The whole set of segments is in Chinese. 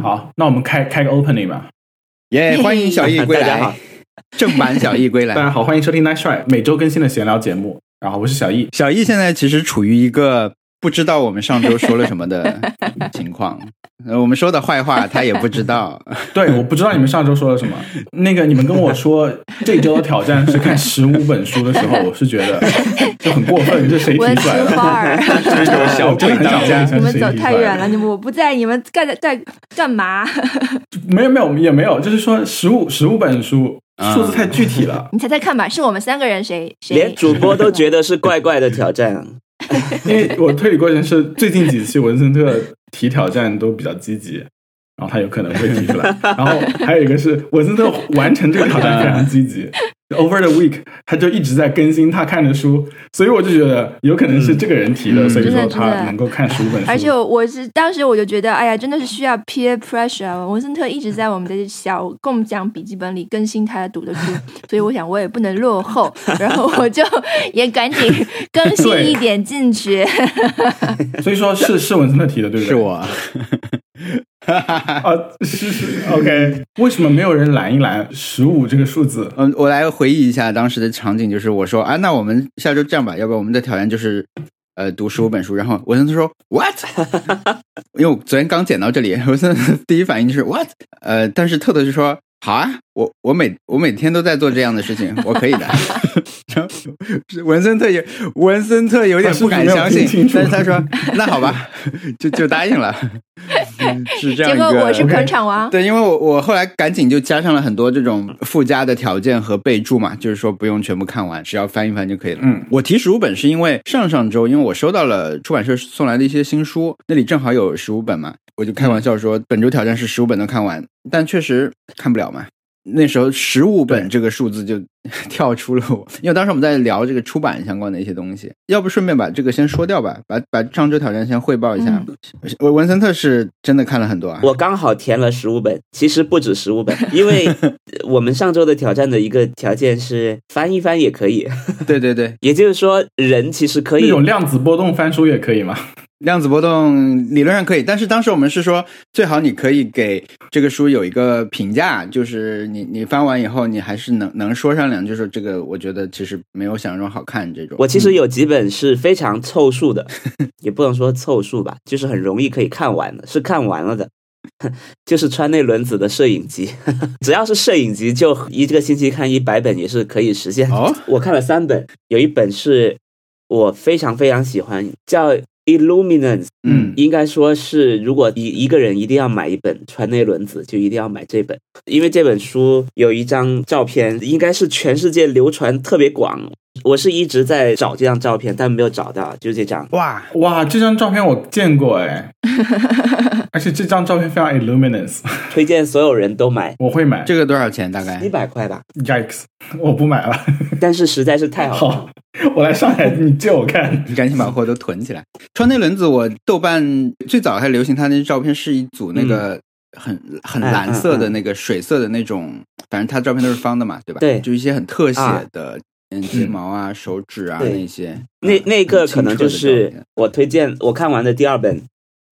好，那我们开开个 opening 吧。耶、欢迎小易归来大家好，正版小易归来。大家好，欢迎收听 Nice Try 每周更新的闲聊节目。然后我是小易，小易现在其实处于一个不知道我们上周说了什么的 情况，呃，我们说的坏话他也不知道。对，我不知道你们上周说了什么。那个你们跟我说这周的挑战是看十五本书的时候，我是觉得 就很过分，这谁提文出来小我真的很想问一下你们走太远了，你们我不在，你们干在干嘛？没有没有也没有，就是说十五十五本书啊数字太具体了，你猜猜看吧，是我们三个人谁谁连？主播都觉得是怪怪的挑战。因为我推理过程是最近几期文森特提挑战都比较积极。然后他有可能会提出来，然后还有一个是文森特完成这个挑战非常积极，over the week 他就一直在更新他看的书，所以我就觉得有可能是这个人提的，嗯所以说他能够看十五本书，而且我是当时我就觉得，哎呀，真的是需要 peer pressure 啊。文森特一直在我们的小共享笔记本里更新他读的书，所以我想我也不能落后，然后我就 也赶紧更新一点进去。所以说是是文森特提的，对不对？是我，啊，是是 OK，为什么没有人拦一拦十五这个数字？嗯，我来回忆一下当时的场景，就是我说啊，那我们下周这样吧，要不然我们的挑战就是呃读十五本书。然后文森特说 what？因为我昨天刚剪到这里，文森特第一反应就是 what？呃，但是特特就说好啊，我我每我每天都在做这样的事情，我可以的。文森特也文森特有点不敢相信，但是他说那好吧，就就答应了。嗯是 这样结一个，果我是捧场王，对，因为我我后来赶紧就加上了很多这种附加的条件和备注嘛，就是说不用全部看完，只要翻一翻就可以了。嗯，我提十五本是因为上上周，因为我收到了出版社送来的一些新书，那里正好有十五本嘛，我就开玩笑说本周挑战是十五本都看完，但确实看不了嘛。那时候十五本这个数字就 跳出了我，因为当时我们在聊这个出版相关的一些东西，要不顺便把这个先说掉吧，把把上周挑战先汇报一下。我文森特是真的看了很多啊，我刚好填了十五本，其实不止十五本，因为呃我们上周的挑战的一个条件是翻一翻也可以，对对对，也就是说人其实可以那种量子波动翻书也可以吗？量子波动理论上可以，但是当时我们是说，最好你可以给这个书有一个评价，就是你你翻完以后，你还是能能说上两句，说这个我觉得其实没有想象中好看这种。我其实有几本是非常凑数的，也不能说凑数吧，就是很容易可以看完的，是看完了的。就是川内轮子的摄影集，只要是摄影集，就一个星期看一百本也是可以实现。哦，我看了三本，有一本是我非常非常喜欢，叫《Illuminance》。嗯应该说是，如果一一个人一定要买一本川内轮子，就一定要买这本，因为这本书有一张照片，应该是全世界流传特别广。我是一直在找这张照片，但没有找到，就是这张。哇，哇，这张照片我见过哎，而且这张照片非常 illuminous，推荐所有人都买，我会买。这个多少钱？大概一百块吧，Yikes，我不买了。但是实在是太好了。好，我来上海，你借我看。你赶紧把货都囤起来。川内轮子，我豆瓣最早还流行他那照片是一组那个很、很蓝色的那个水色的那种，反正他照片都是方的嘛，对吧？对就一些很特写啊的。嗯，睫毛啊，手指啊，那些，那那个可能就是我推荐我看完的第二本，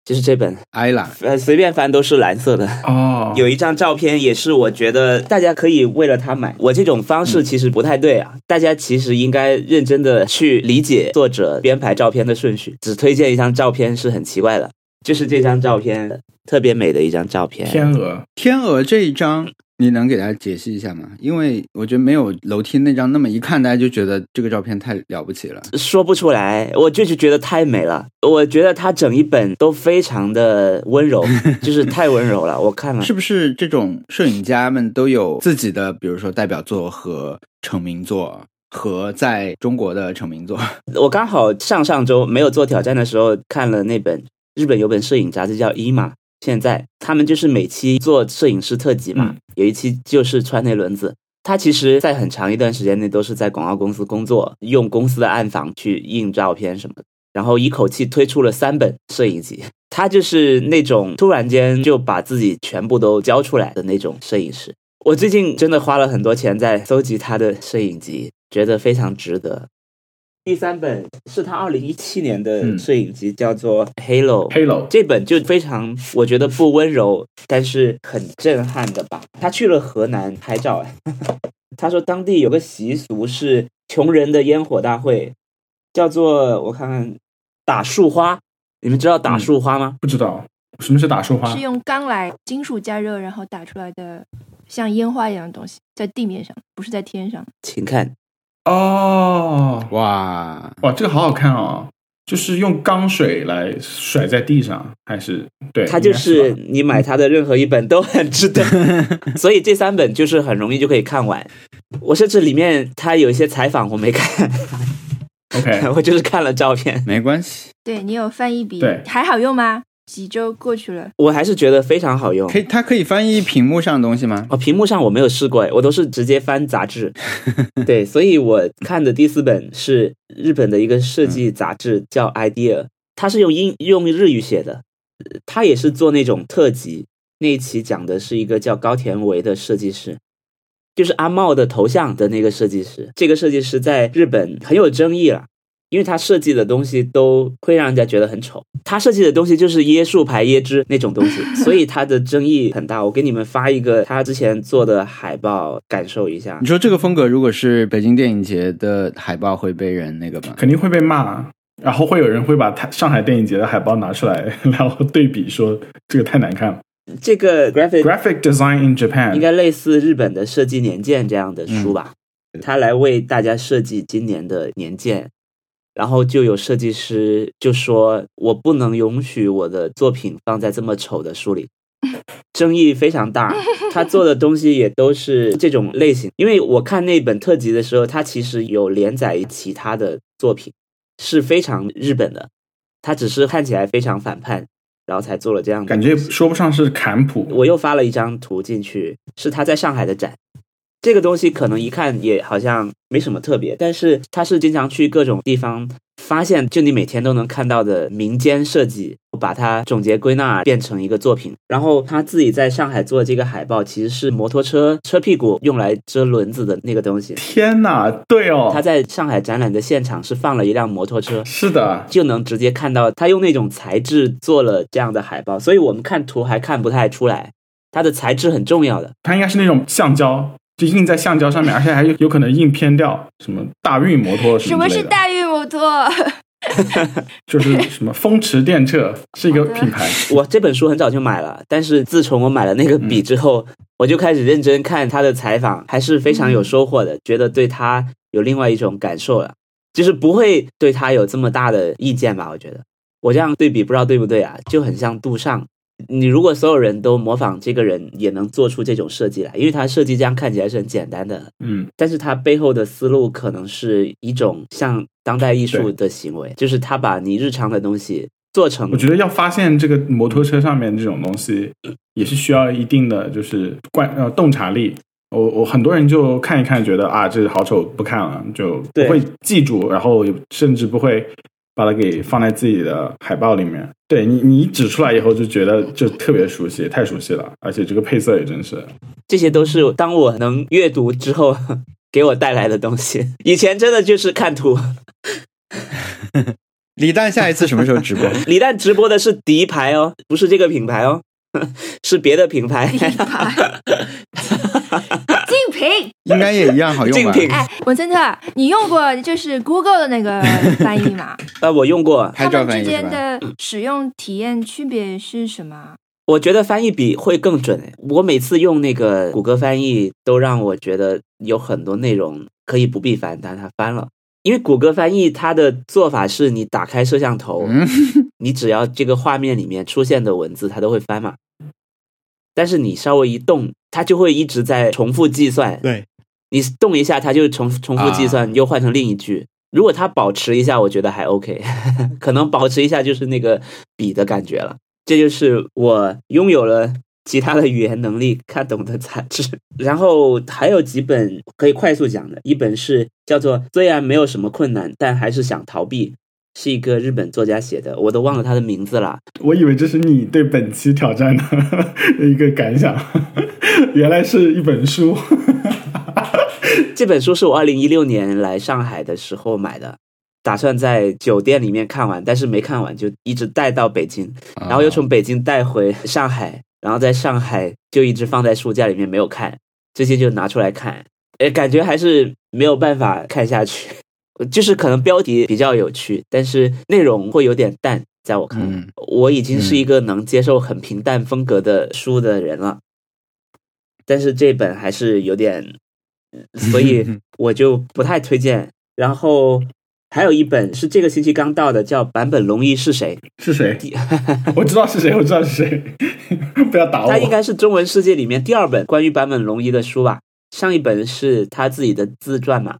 就是这本，艾拉，呃，随便翻都是蓝色的。哦，有一张照片也是，我觉得大家可以为了它买。我这种方式其实不太对啊，大家其实应该认真的去理解作者编排照片的顺序。只推荐一张照片是很奇怪的，就是这张照片特别美的一张照片。天鹅，天鹅这一张，你能给大家解析一下吗？因为我觉得没有楼梯那张那么一看，大家就觉得这个照片太了不起了。说不出来，我就是觉得太美了。我觉得它整一本都非常的温柔，就是太温柔了。我看了，是不是这种摄影家们都有自己的，比如说代表作和成名作，和在中国的成名作？我刚好上上周没有做挑战的时候看了那本日本有本摄影杂志叫《一嘛》，现在他们就是每期做摄影师特辑嘛，嗯有一期就是川内轮子。他其实，在很长一段时间内都是在广告公司工作，用公司的暗房去印照片什么的，然后一口气推出了三本摄影集。他就是那种突然间就把自己全部都交出来的那种摄影师。我最近真的花了很多钱在搜集他的摄影集，觉得非常值得。第三本是他二零一七年的嗯摄影集，叫做《Halo》。Halo 这本就非常，我觉得不温柔，但是很震撼的吧。他去了河南拍照，哎，他说当地有个习俗是穷人的烟火大会，叫做我看看打树花。你们知道打树花吗？不知道什么是打树花是用钢来金属加热，然后打出来的像烟花一样的东西，在地面上，不是在天上。请看，哦，哇，哇，这个好好看哦！就是用钢水来甩在地上，还是对？它就是你买它的任何一本都很值得，所以这三本就是很容易就可以看完。我甚至里面它有一些采访我没看，OK。我就是看了照片。没关系，对你有翻译笔对，还好用吗？几周过去了，我还是觉得非常好用。可以，它可以翻译屏幕上的东西吗？哦，屏幕上我没有试过，哎我都是直接翻杂志。对，所以我看的第四本是日本的一个设计杂志，叫 Idea，它是用英用日语写的，呃它也是做那种特辑。那一期讲的是一个叫高田唯的设计师，就是阿茂的头像的那个设计师。这个设计师在日本很有争议了。因为他设计的东西都会让人家觉得很丑，他设计的东西就是椰树牌椰汁那种东西，所以他的争议很大。我给你们发一个他之前做的海报，感受一下你。说这个风格如果是北京电影节的海报会被人那个吗？肯定会被骂，然后会有人会把台上海电影节的海报拿出来，然后对比说这个太难看了。这个 graphic Graphic Design in Japan 应该类似日本的设计年鉴这样的书吧？他来为大家设计今年的年鉴，然后就有设计师就说：“我不能允许我的作品放在这么丑的书里。”争议非常大，他做的东西也都是这种类型。因为我看那本特辑的时候，他其实有连载其他的作品，是非常日本的，他只是看起来非常反叛，然后才做了这样的感觉说不上是坎普，我又发了一张图进去，是他在上海的展。这个东西可能一看也好像没什么特别，但是他是经常去各种地方发现，就你每天都能看到的民间设计，把它总结归纳变成一个作品。然后他自己在上海做的这个海报，其实是摩托车车屁股用来遮轮子的那个东西。天哪，对哦，他在上海展览的现场是放了一辆摩托车，是的，就能直接看到他用那种材质做了这样的海报，所以我们看图还看不太出来，它的材质很重要的。它应该是那种橡胶，就印在橡胶上面，而且还有有可能印偏掉，什么大运摩托什么是大运摩托？就是什么风驰电掣是一个品牌，我这本书很早就买了，但是自从我买了那个笔之后，我就开始认真看他的采访，还是非常有收获的，觉得对他有另外一种感受了，就是不会对他有这么大的意见吧？我觉得我这样对比不知道对不对啊？就很像杜尚。你如果所有人都模仿这个人，也能做出这种设计来，因为他设计这样看起来是很简单的，嗯，但是他背后的思路可能是一种像当代艺术的行为，就是他把你日常的东西做成我觉得要发现这个摩托车上面这种东西，也是需要一定的就是观呃洞察力。我我很多人就看一看，觉得啊这好丑，不看了，就不会记住，然后甚至不会把它给放在自己的海报里面。对你你指出来以后，就觉得就特别熟悉，太熟悉了，而且这个配色也真是。这些都是当我能阅读之后 给我带来的东西。以前真的就是看图。李诞下一次什么时候直播？李诞直播的是迪牌哦，不是这个品牌哦，是别的品牌。品牌 竞品。应该也一样好用吧？竞品哎，文森特，你用过就是 Google 的那个 翻译吗？呃，我用过，拍照它们之？间的使用体验区别是什么？我觉得翻译比会更准诶。我每次用那个谷歌翻译，都让我觉得有很多内容可以不必翻，但它翻了。因为谷歌翻译它的做法是你打开摄像头，嗯，你只要这个画面里面出现的文字，它都会翻嘛。但是你稍微一动，它就会一直在重复计算。对，你动一下，它就重重复计算，啊又换成另一句。如果它保持一下，我觉得还 OK，可能保持一下就是那个笔的感觉了。这就是我拥有了其他的语言能力看懂的杂志。然后还有几本可以快速讲的，一本是叫做《虽然没有什么困难，但还是想逃避》，是一个日本作家写的，我都忘了他的名字了。我以为这是你对本期挑战的 一个感想，原来是一本书。这本书是我二零一六年来上海的时候买的，打算在酒店里面看完，但是没看完，就一直带到北京，然后又从北京带回上海，然后在上海就一直放在书架里面没有看，最近就拿出来看，诶，感觉还是没有办法看下去，就是可能标题比较有趣，但是内容会有点淡，在我看来，嗯我已经是一个能接受很平淡风格的书的人了，但是这本还是有点，所以 我就不太推荐。然后还有一本是这个星期刚到的，叫坂本龙一是谁？是谁？我知道是谁，我知道是谁，不要打我。他应该是中文世界里面第二本关于坂本龙一的书吧。上一本是他自己的自传嘛，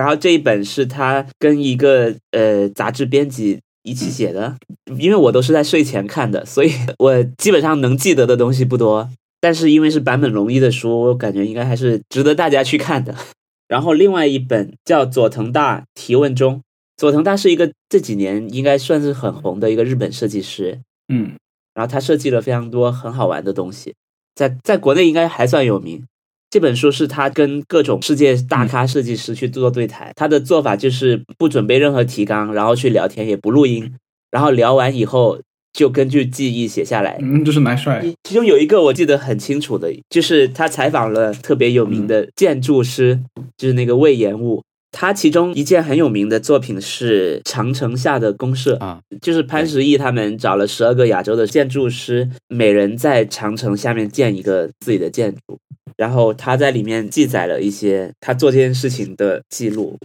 然后这一本是他跟一个呃杂志编辑一起写的。因为我都是在睡前看的，所以我基本上能记得的东西不多。但是因为是坂本龙一的书，我感觉应该还是值得大家去看的。然后另外一本叫佐藤大提问中，佐藤大是一个这几年应该算是很红的一个日本设计师，嗯，然后他设计了非常多很好玩的东西，在在国内应该还算有名。这本书是他跟各种世界大咖设计师去做对台，他的做法就是不准备任何提纲，然后去聊天，也不录音，然后聊完以后就根据记忆写下来。嗯，就是蛮帅。其中有一个我记得很清楚的，就是他采访了特别有名的建筑师，就是那个魏延武。他其中一件很有名的作品是长城下的公社啊，就是潘石屹他们找了十二个亚洲的建筑师，每人在长城下面建一个自己的建筑，然后他在里面记载了一些他做这件事情的记录。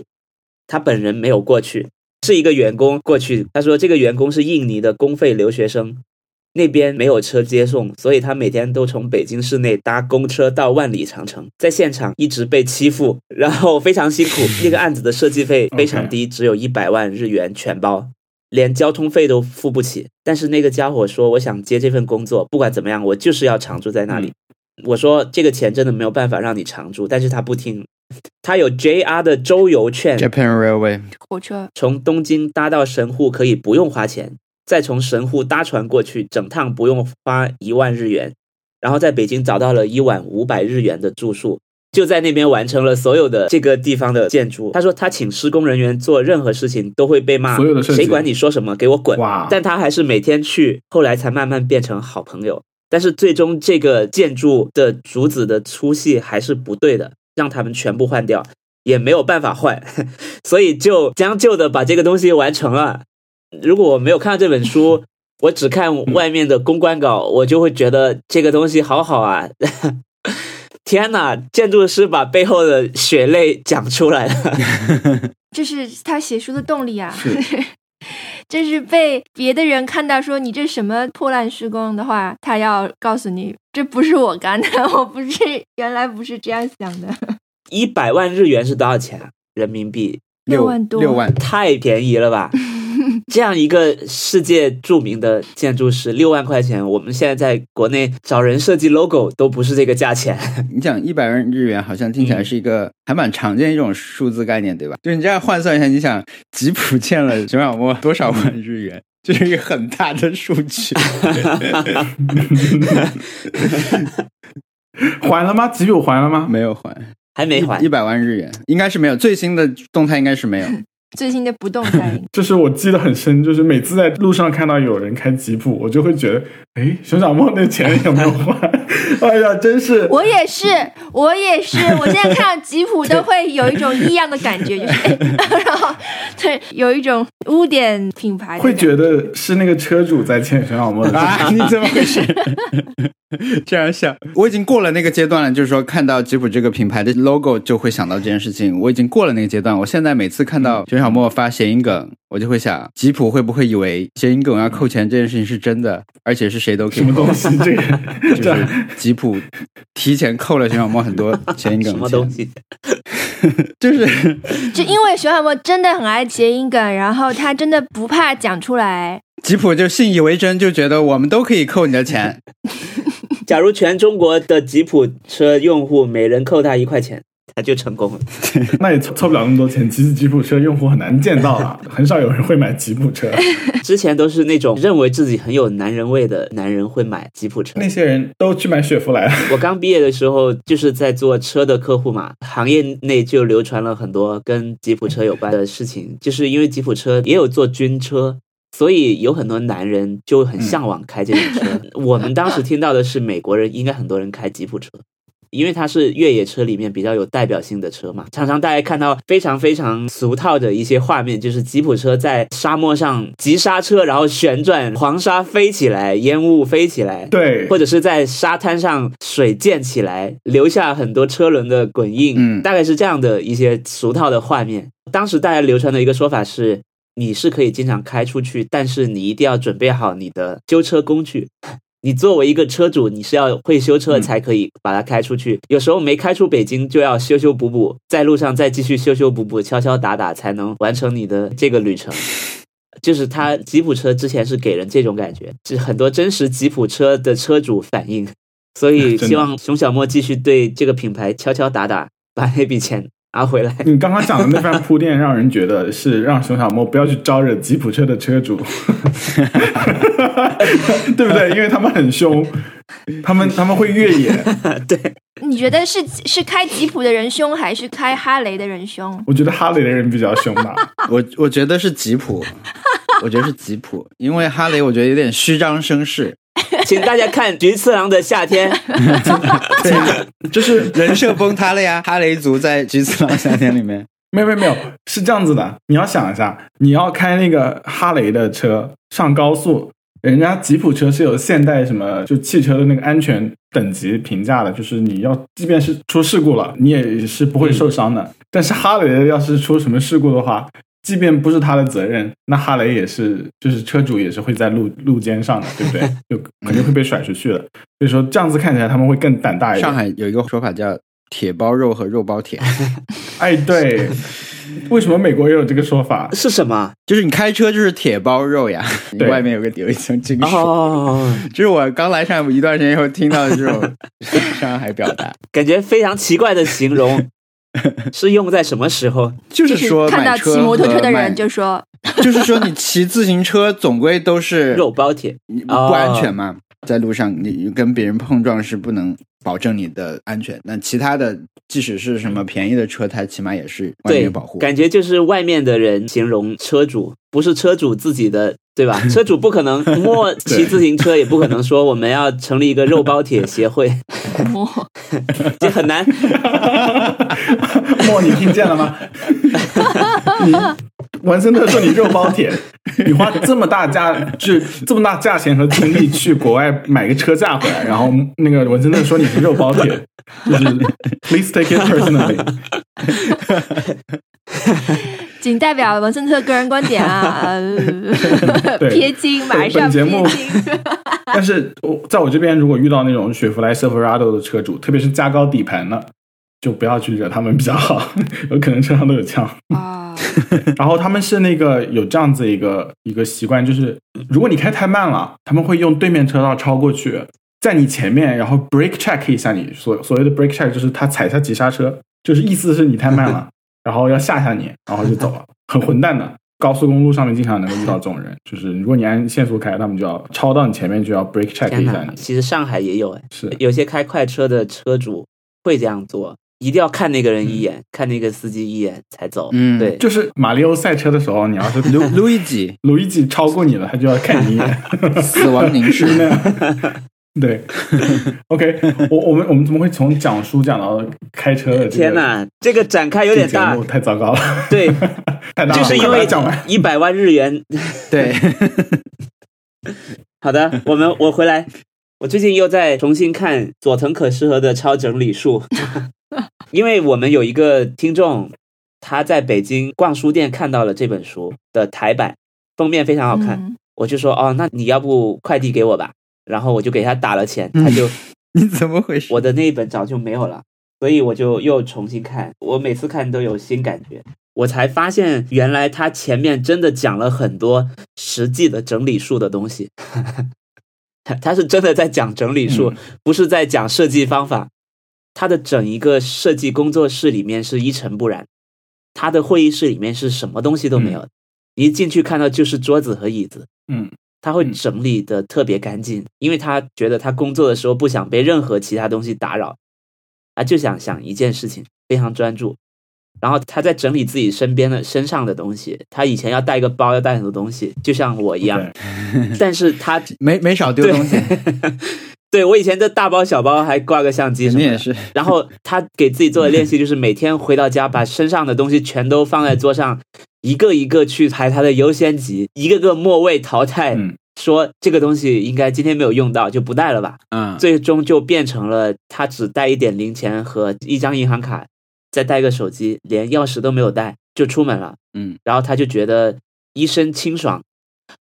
他本人没有过去，是一个员工过去。他说这个员工是印尼的公费留学生，那边没有车接送，所以他每天都从北京市内搭公车到万里长城，在现场一直被欺负，然后非常辛苦。那个案子的设计费非常低，只有一百万日元全包，连交通费都付不起。但是那个家伙说：“我想接这份工作，不管怎么样，我就是要常住在那里。我说：“这个钱真的没有办法让你常住。”但是他不听。他有 JR 的周游券 Japan Railway 火车从东京搭到神户可以不用花钱，再从神户搭船过去，整趟不用花一万日元。然后在北京找到了一晚五百日元的住宿，就在那边完成了所有的这个地方的建筑。他说他请施工人员做任何事情都会被骂，所有的谁管你说什么，给我滚！哇，但他还是每天去，后来才慢慢变成好朋友。但是最终这个建筑的竹子的粗细还是不对的，让他们全部换掉，也没有办法换，所以就将就的把这个东西完成了。如果我没有看到这本书，我只看外面的公关稿，我就会觉得这个东西好好啊！天哪，建筑师把背后的血泪讲出来了。这是他写书的动力啊！这是被别的人看到说你这什么破烂施工的话，他要告诉你这不是我干的，我不是原来不是这样想的。一百万日元是多少钱啊？人民币六万多六万，太便宜了吧！这样一个世界著名的建筑师，六万块钱，我们现在在国内找人设计 logo 都不是这个价钱。你讲一百万日元，好像听起来是一个还蛮常见一种数字概念，对吧？就是你这样换算一下，你想吉普欠了熊小莫多少万日元，这是一个很大的数据。还了吗？吉普还了吗？没有还，还没还一百万日元，应该是没有。最新的动态应该是没有。最新的不动产，就是我记得很深，就是每次在路上看到有人开吉普，我就会觉得，哎，熊小梦那钱有没有花？哎呀，真是，我也是，我也是，我现在看到吉普都会有一种异样的感觉，就是，哎、然后对，有一种污点品牌会觉觉得是那个车主在欠熊小梦的钱。啊，你怎么回事？这样想，我已经过了那个阶段了，就是说看到吉普这个品牌的 logo 就会想到这件事情，我已经过了那个阶段。我现在每次看到熊小莫发谐音梗，我就会想，吉普会不会以为谐音梗要扣钱这件事情是真的，而且是谁都可以扣什么东？西？这个就是吉普提前扣了熊小莫很多谐音梗什么东西？就是 就因为熊小莫真的很爱谐音梗，然后他真的不怕讲出来。吉普就信以为真，就觉得我们都可以扣你的钱。假如全中国的吉普车用户每人扣他一块钱，他就成功了。那也凑凑不了那么多钱，其实吉普车用户很难见到啊，很少有人会买吉普车。之前都是那种认为自己很有男人味的男人会买吉普车。那些人都去买雪佛兰。我刚毕业的时候就是在做车的客户嘛，行业内就流传了很多跟吉普车有关的事情，就是因为吉普车也有做军车。所以有很多男人就很向往开这种车。我们当时听到的是美国人应该很多人开吉普车，因为它是越野车里面比较有代表性的车嘛。常常大家看到非常非常俗套的一些画面，就是吉普车在沙漠上急刹车，然后旋转，黄沙飞起来，烟雾飞起来，对，或者是在沙滩上水溅起来，留下很多车轮的滚印，嗯大概是这样的一些俗套的画面。当时大家流传的一个说法是。你是可以经常开出去，但是你一定要准备好你的修车工具。你作为一个车主，你是要会修车才可以把它开出去。有时候没开出北京，就要修修补补，在路上再继续修修补补、敲敲打打，才能完成你的这个旅程。就是他吉普车之前是给人这种感觉，是很多真实吉普车的车主反映。所以 希望熊小莫继续对这个品牌敲敲打打，把那笔钱。拿回来。你刚刚讲的那番铺垫，让人觉得是让熊小莫不要去招惹吉普车的车主，对不对？因为他们很凶，他们他们会越野。对，你觉得是是开吉普的人凶，还是开哈雷的人凶？我觉得哈雷的人比较凶吧。我我觉得是吉普，我觉得是吉普，因为哈雷我觉得有点虚张声势。请大家看菊次郎的夏天，对，就是人设崩塌了呀。哈雷族在菊次郎夏天里面，没有没有没有，是这样子的。你要想一下，你要开那个哈雷的车上高速，人家吉普车是有现代什么就汽车的那个安全等级评价的，就是你要即便是出事故了，你也是不会受伤的。但是哈雷要是出什么事故的话，即便不是他的责任，那哈雷也是，就是车主也是会在路路肩上的，对不对？就肯定会被甩出去的。所以说这样子看起来他们会更胆大一点。上海有一个说法叫“铁包肉”和“肉包铁”。哎，对，为什么美国也有这个说法？是什么？就是你开车就是铁包肉呀，你外面有个有一层金属。哦，就是我刚来上海一段时间以后听到的这种上海表达，感觉非常奇怪的形容，是用在什么时候？就是说看到骑摩托车的人就说，就是说你骑自行车总归都是肉包铁，你不安全嘛，在路上你跟别人碰撞是不能保证你的安全。那其他的，即使是什么便宜的车，它起码也是外对面保护。感觉就是外面的人形容车主，不是车主自己的，对吧？车主不可能摸骑自行车，也不可能说我们要成立一个肉包铁协会，哦这 很难。莫，你听见了吗？你文森特说你肉包铁，你花这么大价，就 这么大价钱和精力去国外买个车架回来，然后那个文森特说你是肉包铁，就是 please take it personally。仅代表文森特个人观点啊，撇清，马上本节目撇清。但是我在我这边，如果遇到那种雪佛兰 Silverado 的车主，特别是加高底盘的，就不要去惹他们比较好，有可能车上都有枪。啊，然后他们是那个有这样子一个一个习惯，就是如果你开太慢了，他们会用对面车道超过去，在你前面，然后 brake check 一下你。所所谓的 brake check 就是他踩下急刹车，就是意思是你太慢了，然后要吓吓你，然后就走了，很混蛋的。高速公路上面经常能够遇到这种人，就是如果你按限速开，他们就要超到你前面，就要 brake check，一下你。其实上海也有哎，是有些开快车的车主会这样做，一定要看那个人一眼，看那个司机一眼才走。嗯对，就是马里奥赛车的时候，你要是路路易吉路易吉超过你了，他就要看你一眼。死亡凝视是那样。对，OK，我我们我们怎么会从讲书讲到开车的、这个？天哪，这个展开有点大。太糟糕了，对，太大了，就是因为讲完。一百万日元。对，好的，我们我回来。我最近又在重新看佐藤可士和的《超整理术》，因为我们有一个听众，他在北京逛书店看到了这本书的台版，封面非常好看，嗯我就说哦，那你要不快递给我吧？然后我就给他打了钱，他就、你怎么回事？我的那一本早就没有了，所以我就又重新看。我每次看都有新感觉，我才发现原来他前面真的讲了很多实际的整理术的东西。他他是真的在讲整理术，嗯不是在讲设计方法。他的整一个设计工作室里面是一尘不染，他的会议室里面是什么东西都没有，一进去看到就是桌子和椅子，嗯，他会整理的特别干净，因为他觉得他工作的时候不想被任何其他东西打扰，啊，就想想一件事情，非常专注。然后他在整理自己身边的身上的东西，他以前要带一个包，要带很多东西，就像我一样，但是他 没没少丢东西，对我以前这大包小包还挂个相机什么的，也是。然后他给自己做的练习就是每天回到家，把身上的东西全都放在桌上，一个一个去排他的优先级，一个个末位淘汰，嗯说这个东西应该今天没有用到，就不带了吧。嗯，最终就变成了他只带一点零钱和一张银行卡，再带个手机，连钥匙都没有带就出门了。嗯，然后他就觉得一身清爽。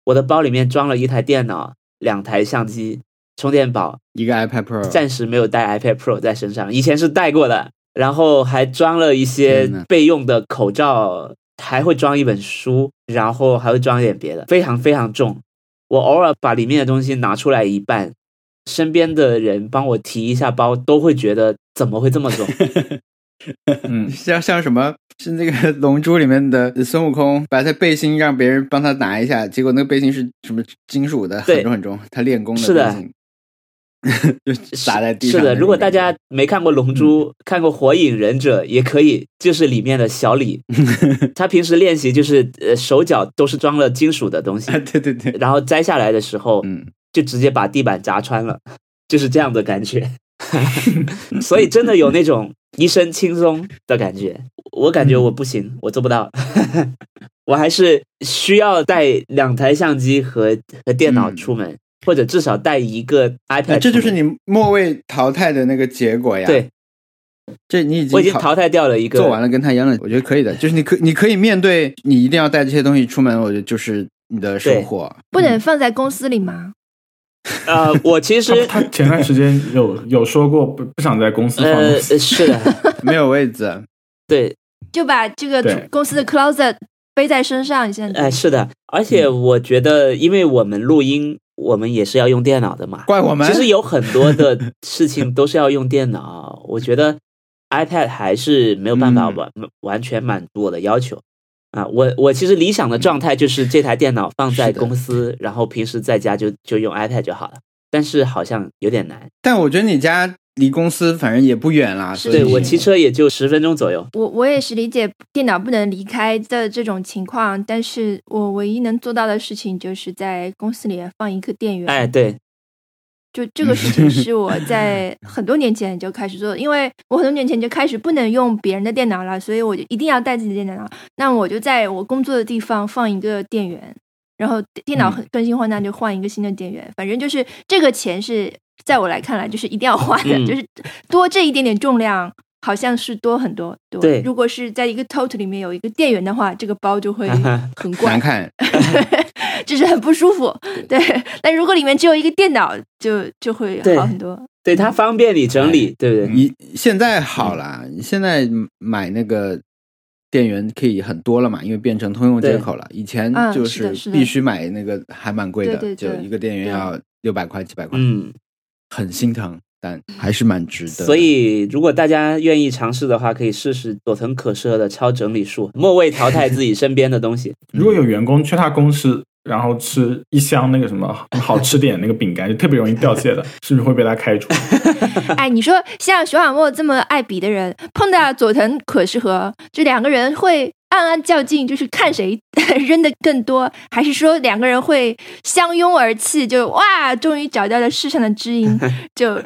我的包里面装了一台电脑、两台相机、充电宝，一个 iPad Pro，暂时没有带 iPad Pro 在身上，以前是带过的。然后还装了一些备用的口罩，还会装一本书，然后还会装一点别的，非常非常重。我偶尔把里面的东西拿出来一半，身边的人帮我提一下包，都会觉得怎么会这么重？嗯，像像什么是那个《龙珠》里面的孙悟空，把他背心让别人帮他拿一下，结果那个背心是什么金属的，很重很重，他练功是的背心，就撒在地上是的，如果大家没看过《龙珠》，看过《火影忍者》，也可以，就是里面的小李，他平时练习就是呃手脚都是装了金属的东西啊，，对对对，然后摘下来的时候，嗯，就直接把地板砸穿了，就是这样的感觉。所以真的有那种一身轻松的感觉。我感觉我不行，我做不到，我还是需要带两台相机和和电脑嗯出门，或者至少带一个 iPad 啊这就是你末位淘汰的那个结果呀。对，这你已经我已经淘汰掉了一个做完了，跟他一样的，我觉得可以的。就是你可你可以面对你一定要带这些东西出门，我觉得就是你的收获。不能放在公司里吗？呃，我其实他他前段时间有有说过不不想在公司放呃东西，是的，没有位置，对，就把这个公司的 closet 背在身上，你现在哎、是的，而且我觉得，因为我们录音，我们也是要用电脑的嘛，怪我们。其实有很多的事情都是要用电脑，我觉得 iPad 还是没有办法嗯完、完全满足我的要求啊。我我其实理想的状态就是这台电脑放在公司，然后平时在家就就用 iPad 就好了。但是好像有点难，但我觉得你家离公司反正也不远啦，是对我骑车也就十分钟左右。我我也是理解电脑不能离开的这种情况，但是我唯一能做到的事情就是在公司里放一个电源。哎，对，就这个事情是我 在很多年前就开始做的，因为我很多年前就开始不能用别人的电脑了，所以我就一定要带自己的电脑。那我就在我工作的地方放一个电源，然后电脑很更新换代就换一个新的电源。反正就是这个钱是在我来看来就是一定要花的，嗯就是多这一点点重量。好像是多很多，对。对如果是在一个 tote 里面有一个电源的话，这个包就会 很怪难，看。就是很不舒服。对，但如果里面只有一个电脑，就就会好很多。对它方便你整理，对不对？你现在好啦，现在买那个电源可以很多了嘛，因为变成通用接口了。以前嗯就是必须买那个，还蛮贵的，就一个电源要六百块、七百块，嗯，很心疼，但还是蛮值得。所以，如果大家愿意尝试的话，可以试试佐藤可士的超整理术，末位淘汰自己身边的东西。如果有员工去他公司，然后吃一箱那个什么好吃点那个饼干，就特别容易掉屑的，是不是会被他开除？哎，你说像熊小莫这么爱比的人，碰到佐藤可士和这两个人会暗暗较劲，就是看谁扔的更多，还是说两个人会相拥而泣，就哇，终于找到了世上的知音，就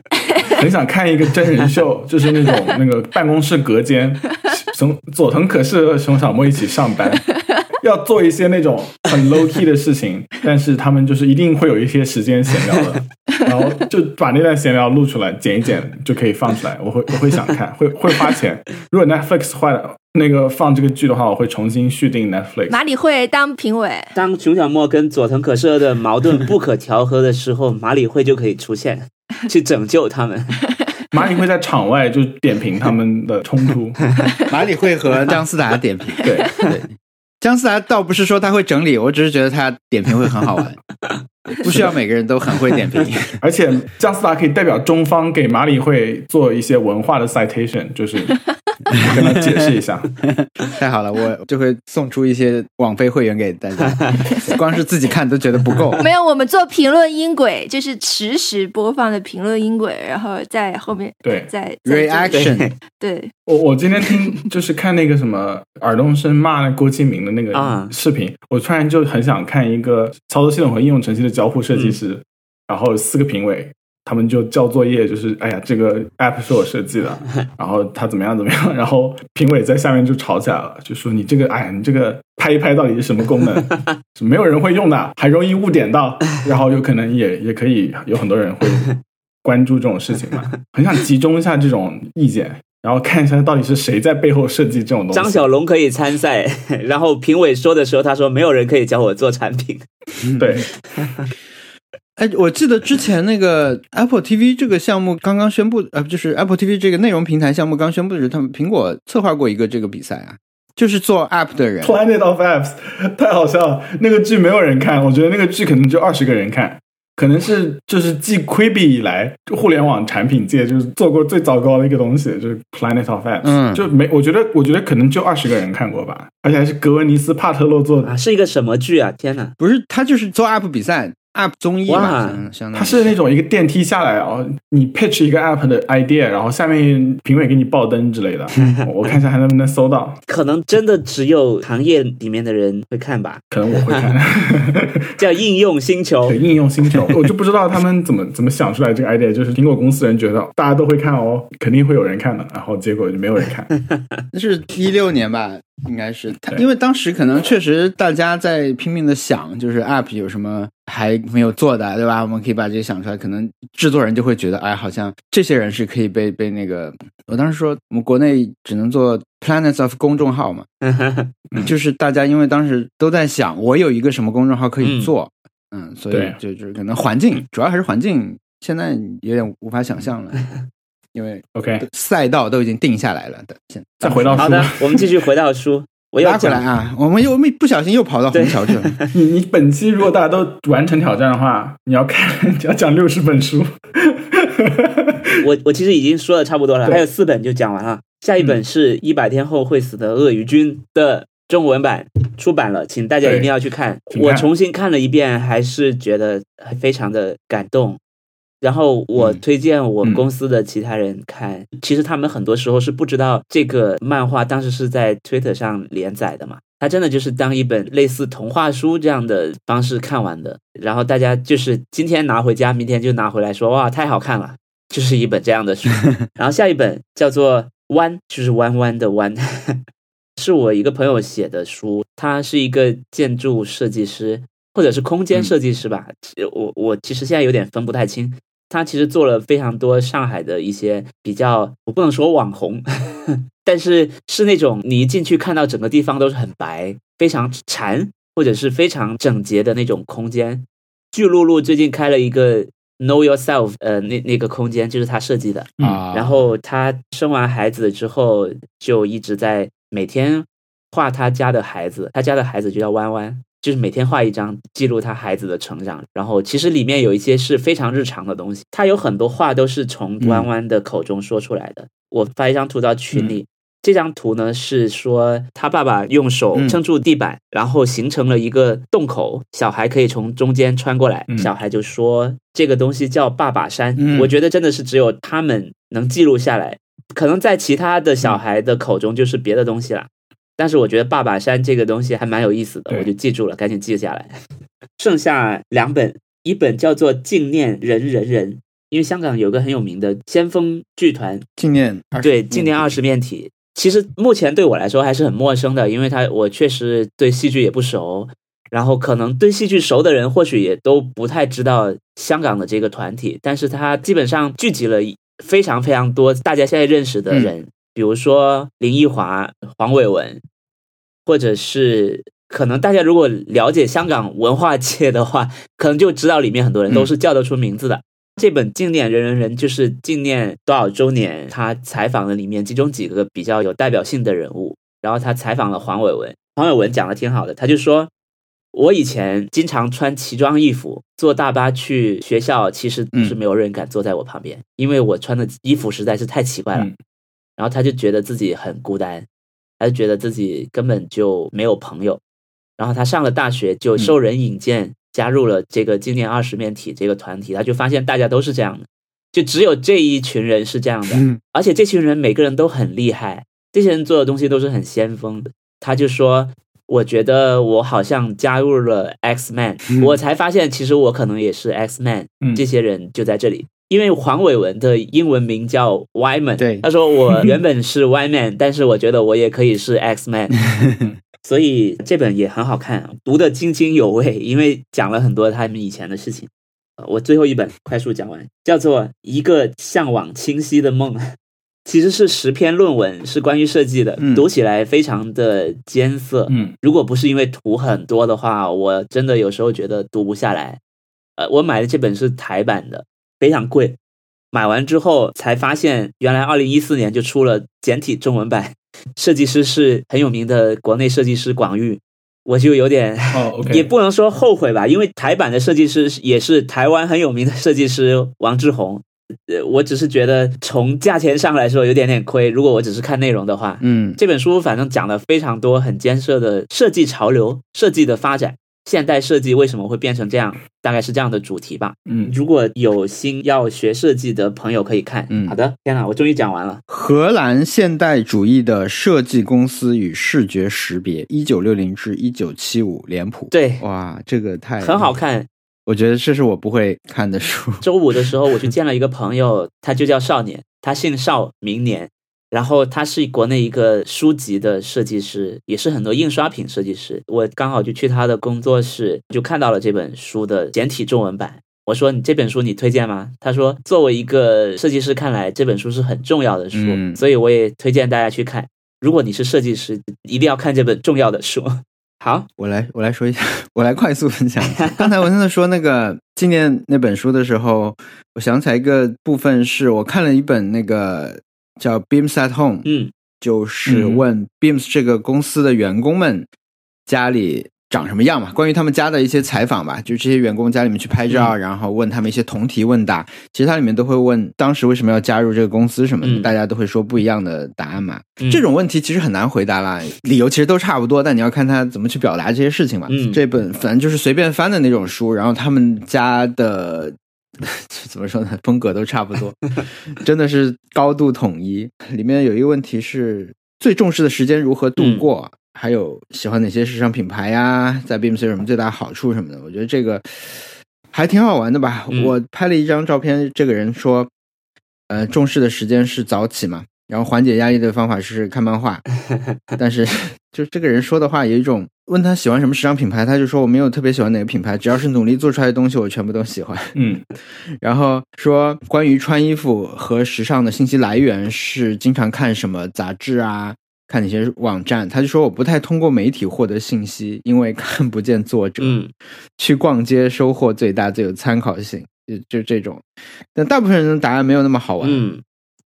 很想看一个真人秀，就是那种那个办公室隔间，熊佐藤可士和熊小莫一起上班，要做一些那种很 low key 的事情，但是他们就是一定会有一些时间闲聊的，然后就把那段闲聊录出来，剪一剪就可以放出来。我会我会想看，会会花钱。如果 Netflix 坏了，那个放这个剧的话，我会重新续订 Netflix。马里会当评委。当熊小莫跟佐藤可士的矛盾不可调和的时候，马里会就可以出现，去拯救他们。马里会在场外就点评他们的冲突。马里会和姜思达点评，对，对，姜思达倒不是说他会整理，我只是觉得他点评会很好玩，不需要每个人都很会点评。而且姜思达可以代表中方给马里会做一些文化的 citation，就是跟他解释一下。太好了，我就会送出一些网飞会员给大家，光是自己看都觉得不够。没有，我们做评论音轨，就是实时播放的评论音轨，然后在后面对在 reaction 对，我我今天听就是看那个什么尔冬升骂郭敬明的那个啊视频，我突然就很想看一个操作系统和应用程序的交互设计师，然后四个评委。他们就交作业，就是哎呀，这个 app 是我设计的，然后他怎么样怎么样，然后评委在下面就吵起来了，就说你这个哎呀，你这个拍一拍到底是什么功能？是 没有人会用的，还容易误点到，然后有可能也也可以有很多人会关注这种事情嘛，很想集中一下这种意见，然后看一下到底是谁在背后设计这种东西。张小龙可以参赛，然后评委说的时候，他说没有人可以教我做产品。对，哎，我记得之前那个 Apple TV 这个项目刚刚宣布，呃，就是 Apple TV 这个内容平台项目刚宣布的时候，他们苹果策划过一个这个比赛啊，就是做 App 的人，Planet of Apps 太好笑了，那个剧没有人看，我觉得那个剧可能就二十个人看，可能是就是继 Quibi 以来，互联网产品界就是做过最糟糕的一个东西，就是 Planet of Apps，嗯就没，我觉得我觉得可能就二十个人看过吧，而且还是格温尼斯帕特洛做的啊，，是一个什么剧啊？天哪！不是他就是做 App 比赛，App 综艺嘛，哇相相当于它是那种一个电梯下来哦，你 pitch 一个 app 的 idea，然后下面评委给你爆灯之类的，我看一下还能不能搜到，可能真的只有行业里面的人会看吧，可能我会看。叫应用星球对。应用星球，我就不知道他们怎么怎么想出来这个 idea，就是苹果公司人觉得大家都会看哦，肯定会有人看的，然后结果就没有人看。那是一六年吧，应该是他，因为当时可能确实大家在拼命的想，就是 App 有什么还没有做的，对吧？我们可以把这些想出来，可能制作人就会觉得，哎，好像这些人是可以被被那个。我当时说，我们国内只能做 Planets of 公众号嘛，就是大家因为当时都在想，我有一个什么公众号可以做，嗯。所以就就是可能环境，主要还是环境，现在有点无法想象了，因为 OK，赛道都已经定下来了的，现再回到书，好的，我们继续回到书。我要拉回来，啊，我们又没不小心又跑到虹桥去了。你你本期如果大家都完成挑战的话，你要看你要讲六十本书。我我其实已经说的差不多了，还有四本就讲完了。下一本是一百天后会死的鳄鱼君的中文版出版了，请大家一定要去看。看我重新看了一遍，还是觉得非常的感动。然后我嗯推荐我嗯公司的其他人看，其实他们很多时候是不知道这个漫画当时是在 Twitter 上连载的嘛，它真的就是当一本类似童话书这样的方式看完的。然后大家就是今天拿回家，明天就拿回来说哇太好看了，就是一本这样的书。然后下一本叫做《弯》，就是弯弯的弯，是我一个朋友写的书，他是一个建筑设计师或者是空间设计师吧，我我其实现在有点分不太清。他其实做了非常多上海的一些比较，我不能说网红，但是是那种你一进去看到整个地方都是很白、非常禅或者是非常整洁的那种空间。巨露露最近开了一个 Know Yourself，呃，那那个空间就是他设计的，嗯啊，然后他生完孩子之后，就一直在每天画他家的孩子，他家的孩子就叫弯弯，就是每天画一张记录他孩子的成长。然后其实里面有一些是非常日常的东西，他有很多话都是从弯弯的口中说出来的。我发一张图到群里。这张图呢是说他爸爸用手嗯撑住地板，然后形成了一个洞口，小孩可以从中间穿过来。嗯小孩就说这个东西叫爸爸山。嗯我觉得真的是只有他们能记录下来，可能在其他的小孩的口中就是别的东西了。但是我觉得爸爸山这个东西还蛮有意思的，我就记住了，赶紧记下来。剩下两本，一本叫做《纪念人人人》，因为香港有个很有名的先锋剧团纪念对，纪念二十面体，其实目前对我来说还是很陌生的，因为他我确实对戏剧也不熟，然后可能对戏剧熟的人或许也都不太知道香港的这个团体，但是他基本上聚集了非常非常多大家现在认识的人，比如说林奕华、黄伟文，或者是。可能大家如果了解香港文化界的话，可能就知道里面很多人都是叫得出名字的。这本纪念人人人就是纪念多少周年，他采访了里面其中几个比较有代表性的人物，然后他采访了黄伟文，黄伟文讲的挺好的，他就说，我以前经常穿奇装异服坐大巴去学校，其实是没有人敢坐在我旁边，因为我穿的衣服实在是太奇怪了。嗯然后他就觉得自己很孤单，他就觉得自己根本就没有朋友。然后他上了大学，就受人引荐，加入了这个今年二十面体这个团体，他就发现大家都是这样的，就只有这一群人是这样的。嗯而且这群人每个人都很厉害，这些人做的东西都是很先锋的。他就说：“我觉得我好像加入了 X Man，、嗯我才发现其实我可能也是 X Man。嗯这些人就在这里。因为黄伟文的英文名叫 Y Man，对。他说我原本是 Y Man，但是我觉得我也可以是 X Man，所以这本也很好看，读得津津有味，因为讲了很多他们以前的事情。呃我最后一本快速讲完，叫做《一个向往清晰的梦》，其实是十篇论文，是关于设计的，嗯。读起来非常的艰涩。嗯。如果不是因为图很多的话，我真的有时候觉得读不下来。呃，我买的这本是台版的，非常贵。买完之后才发现，原来二零一四年就出了简体中文版，设计师是很有名的国内设计师广玉，我就有点 也不能说后悔吧，因为台版的设计师也是台湾很有名的设计师王志宏。呃，我只是觉得从价钱上来说有点点亏。如果我只是看内容的话，嗯这本书反正讲了非常多很艰涩的设计潮流、设计的发展，现代设计为什么会变成这样，大概是这样的主题吧。嗯如果有心要学设计的朋友可以看。嗯好的，天哪，我终于讲完了。荷兰现代主义的设计公司与视觉识别，一九六零至一九七五，脸谱。对，哇，这个太很好，看。我觉得这是我不会看的书。周五的时候，我去见了一个朋友，他就叫少年，他姓邵，明年。然后他是国内一个书籍的设计师，也是很多印刷品设计师。我刚好就去他的工作室，就看到了这本书的简体中文版。我说：“你这本书你推荐吗？”他说：“作为一个设计师看来，这本书是很重要的书，嗯所以我也推荐大家去看。如果你是设计师，一定要看这本重要的书。”好，我来，我来说一下，我来快速分享一下。刚才文森特说那个纪念那本书的时候，我想起来一个部分，是我看了一本那个叫《Beams at Home》，嗯就是问 Beams 这个公司的员工们家里长什么样嘛，关于他们家的一些采访吧，就这些员工家里面去拍照，然后问他们一些同题问答。其实它里面都会问当时为什么要加入这个公司什么的，嗯大家都会说不一样的答案嘛。嗯这种问题其实很难回答啦，理由其实都差不多，但你要看他怎么去表达这些事情嘛。嗯这本反正就是随便翻的那种书，然后他们家的 怎么说呢，风格都差不多，真的是高度统一。里面有一个问题是最重视的时间如何度过，还有喜欢哪些时尚品牌呀，在 Beams 有什么最大好处什么的。我觉得这个还挺好玩的吧。嗯我拍了一张照片，这个人说，呃，重视的时间是早起嘛。然后缓解压力的方法是看漫画，但是就这个人说的话有一种，问他喜欢什么时尚品牌，他就说我没有特别喜欢哪个品牌，只要是努力做出来的东西，我全部都喜欢。嗯然后说关于穿衣服和时尚的信息来源是经常看什么杂志啊，看哪些网站，他就说我不太通过媒体获得信息，因为看不见作者。嗯去逛街收获最大，最有参考性，就就这种。但大部分人的答案没有那么好玩。嗯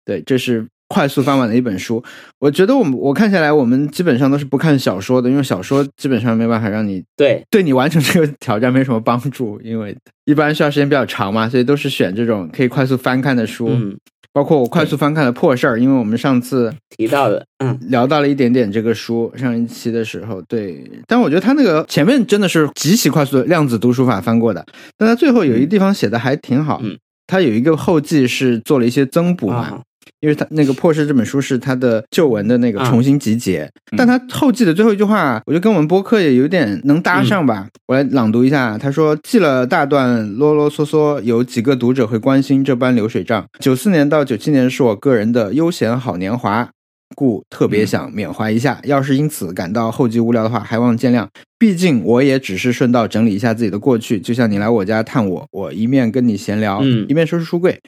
对，这是快速翻完的一本书。我觉得我们我看下来，我们基本上都是不看小说的，因为小说基本上没办法让你对，对你完成这个挑战没什么帮助，因为一般需要时间比较长嘛，所以都是选这种可以快速翻看的书。嗯，包括我快速翻看的《破事儿》，因为我们上次提到的，嗯。聊到了一点点这个书，上一期的时候，对，但我觉得他那个前面真的是极其快速的量子读书法翻过的，但他最后有一个地方写的还挺好，嗯。他有一个后记是做了一些增补嘛。啊因为他那个《破事》这本书是他的旧文的那个啊重新集结，嗯但他后记的最后一句话，我觉得跟我们播客也有点能搭上嗯吧。我来朗读一下，他说：“记了大段啰啰嗦嗦，有几个读者会关心这般流水账。九四年到九七年是我个人的悠闲好年华，故特别想缅怀一下。要是因此感到后继无聊的话，还望见谅。毕竟我也只是顺道整理一下自己的过去，就像你来我家探我，我一面跟你闲聊，嗯一面收拾书柜。”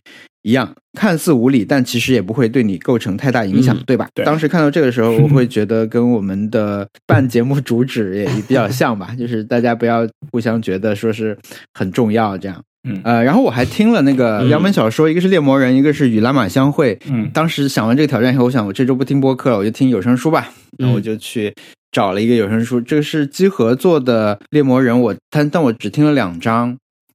一样，看似无理，但其实也不会对你构成太大影响，嗯对吧？对当时看到这个时候，我会 觉得跟我们的办节目主旨也比较像吧，就是大家不要互相觉得说是很重要这样。嗯呃，然后我还听了那个嗯两本小说，一个是《猎魔人》，一个是《与拉玛相会》。嗯当时想完这个挑战以后，我想我这周不听播客了，我就听有声书吧。然后我就去找了一个有声书，这个是机核做的《猎魔人》，我但但我只听了两章，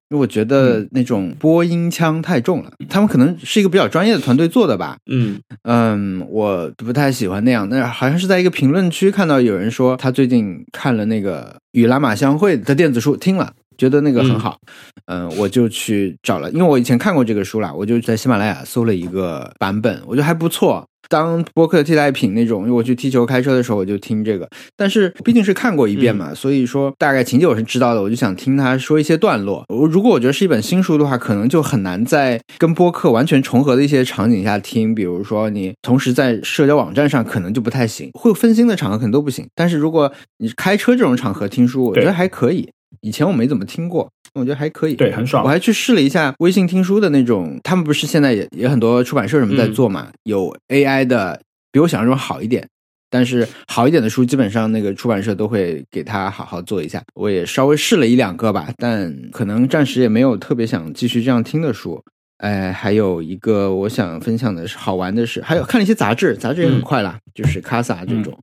因为我觉得那种播音腔太重了。他们可能是一个比较专业的团队做的吧，嗯嗯，我不太喜欢那样。那好像是在一个评论区看到有人说他最近看了那个与拉玛相会的电子书，听了觉得那个很好，嗯、我就去找了，因为我以前看过这个书啦，我就在喜马拉雅搜了一个版本，我觉得还不错。当播客替代品那种，因为我去踢球开车的时候我就听这个，但是毕竟是看过一遍嘛，所以说大概情节我是知道的，我就想听他说一些段落。我如果我觉得是一本新书的话，可能就很难在跟播客完全重合的一些场景下听，比如说你同时在社交网站上可能就不太行，会分心的场合可能都不行。但是如果你开车这种场合听书，我觉得还可以。以前我没怎么听过，我觉得还可以。对，很爽我。还去试了一下微信听书的那种，他们不是现在也也很多出版社什么在做嘛，有 AI 的，比我想象中好一点。但是好一点的书，基本上那个出版社都会给他好好做一下。我也稍微试了一两个吧，但可能暂时也没有特别想继续这样听的书。哎，还有一个我想分享的是好玩的是，还有看了一些杂志，杂志也很快啦，就是卡萨这种。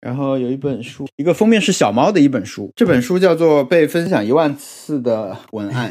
然后有一本书，一个封面是小猫的一本书，这本书叫做《被分享一万次的文案》，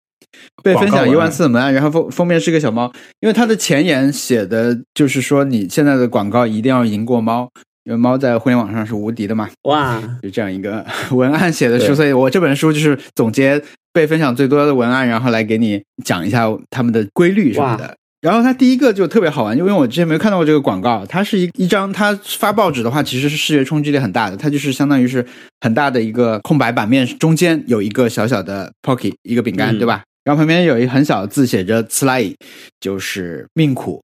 被分享一万次的文案，然后封封面是个小猫，因为它的前言写的就是说你现在的广告一定要赢过猫，因为猫在互联网上是无敌的嘛，哇，就这样一个文案写的书，所以我这本书就是总结被分享最多的文案，然后来给你讲一下他们的规律什么的。然后它第一个就特别好玩，因为我之前没有看到过这个广告，它是一一张，它发报纸的话其实是视觉冲击力很大的，它就是相当于是很大的一个空白版面，中间有一个小小的 pocket，一个饼干，嗯对吧？然后旁边有一很小的字写着 sly 就是命苦。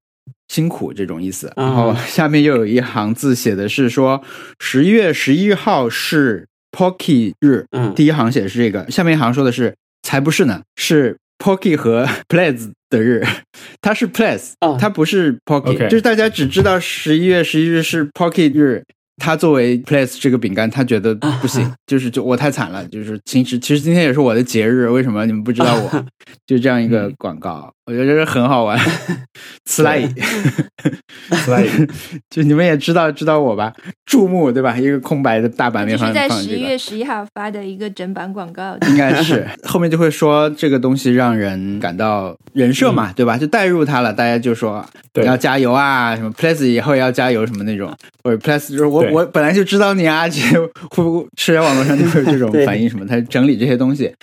辛苦这种意思，然后下面又有一行字写的是说十一月十一号是 pocket 日，嗯第一行写的是这个，下面一行说的是才不是呢，是 Pocky 和 Plays 的日，它是 Plays，哦它不是 Pocky，、就是大家只知道十一月十一日是 Pocky 日。他作为 Plays 这个饼干，他觉得不行，就是就我太惨了，就是其实其实今天也是我的节日，为什么你们不知道我？就这样一个广告，我觉得这是很好玩。斯莱，就你们也知道知道我吧？注目对吧？一个空白的大版面放这是在十一月，十一号发的一个整版广告。应该是后面就会说这个东西让人感到人设嘛，对吧？就带入他了，大家就说对要加油啊，什么 Plus 以后也要加油什么那种，或者 Plus 就是我我本来就知道你啊，这些会不会社交网络上就会有这种 反应什么？他整理这些东西。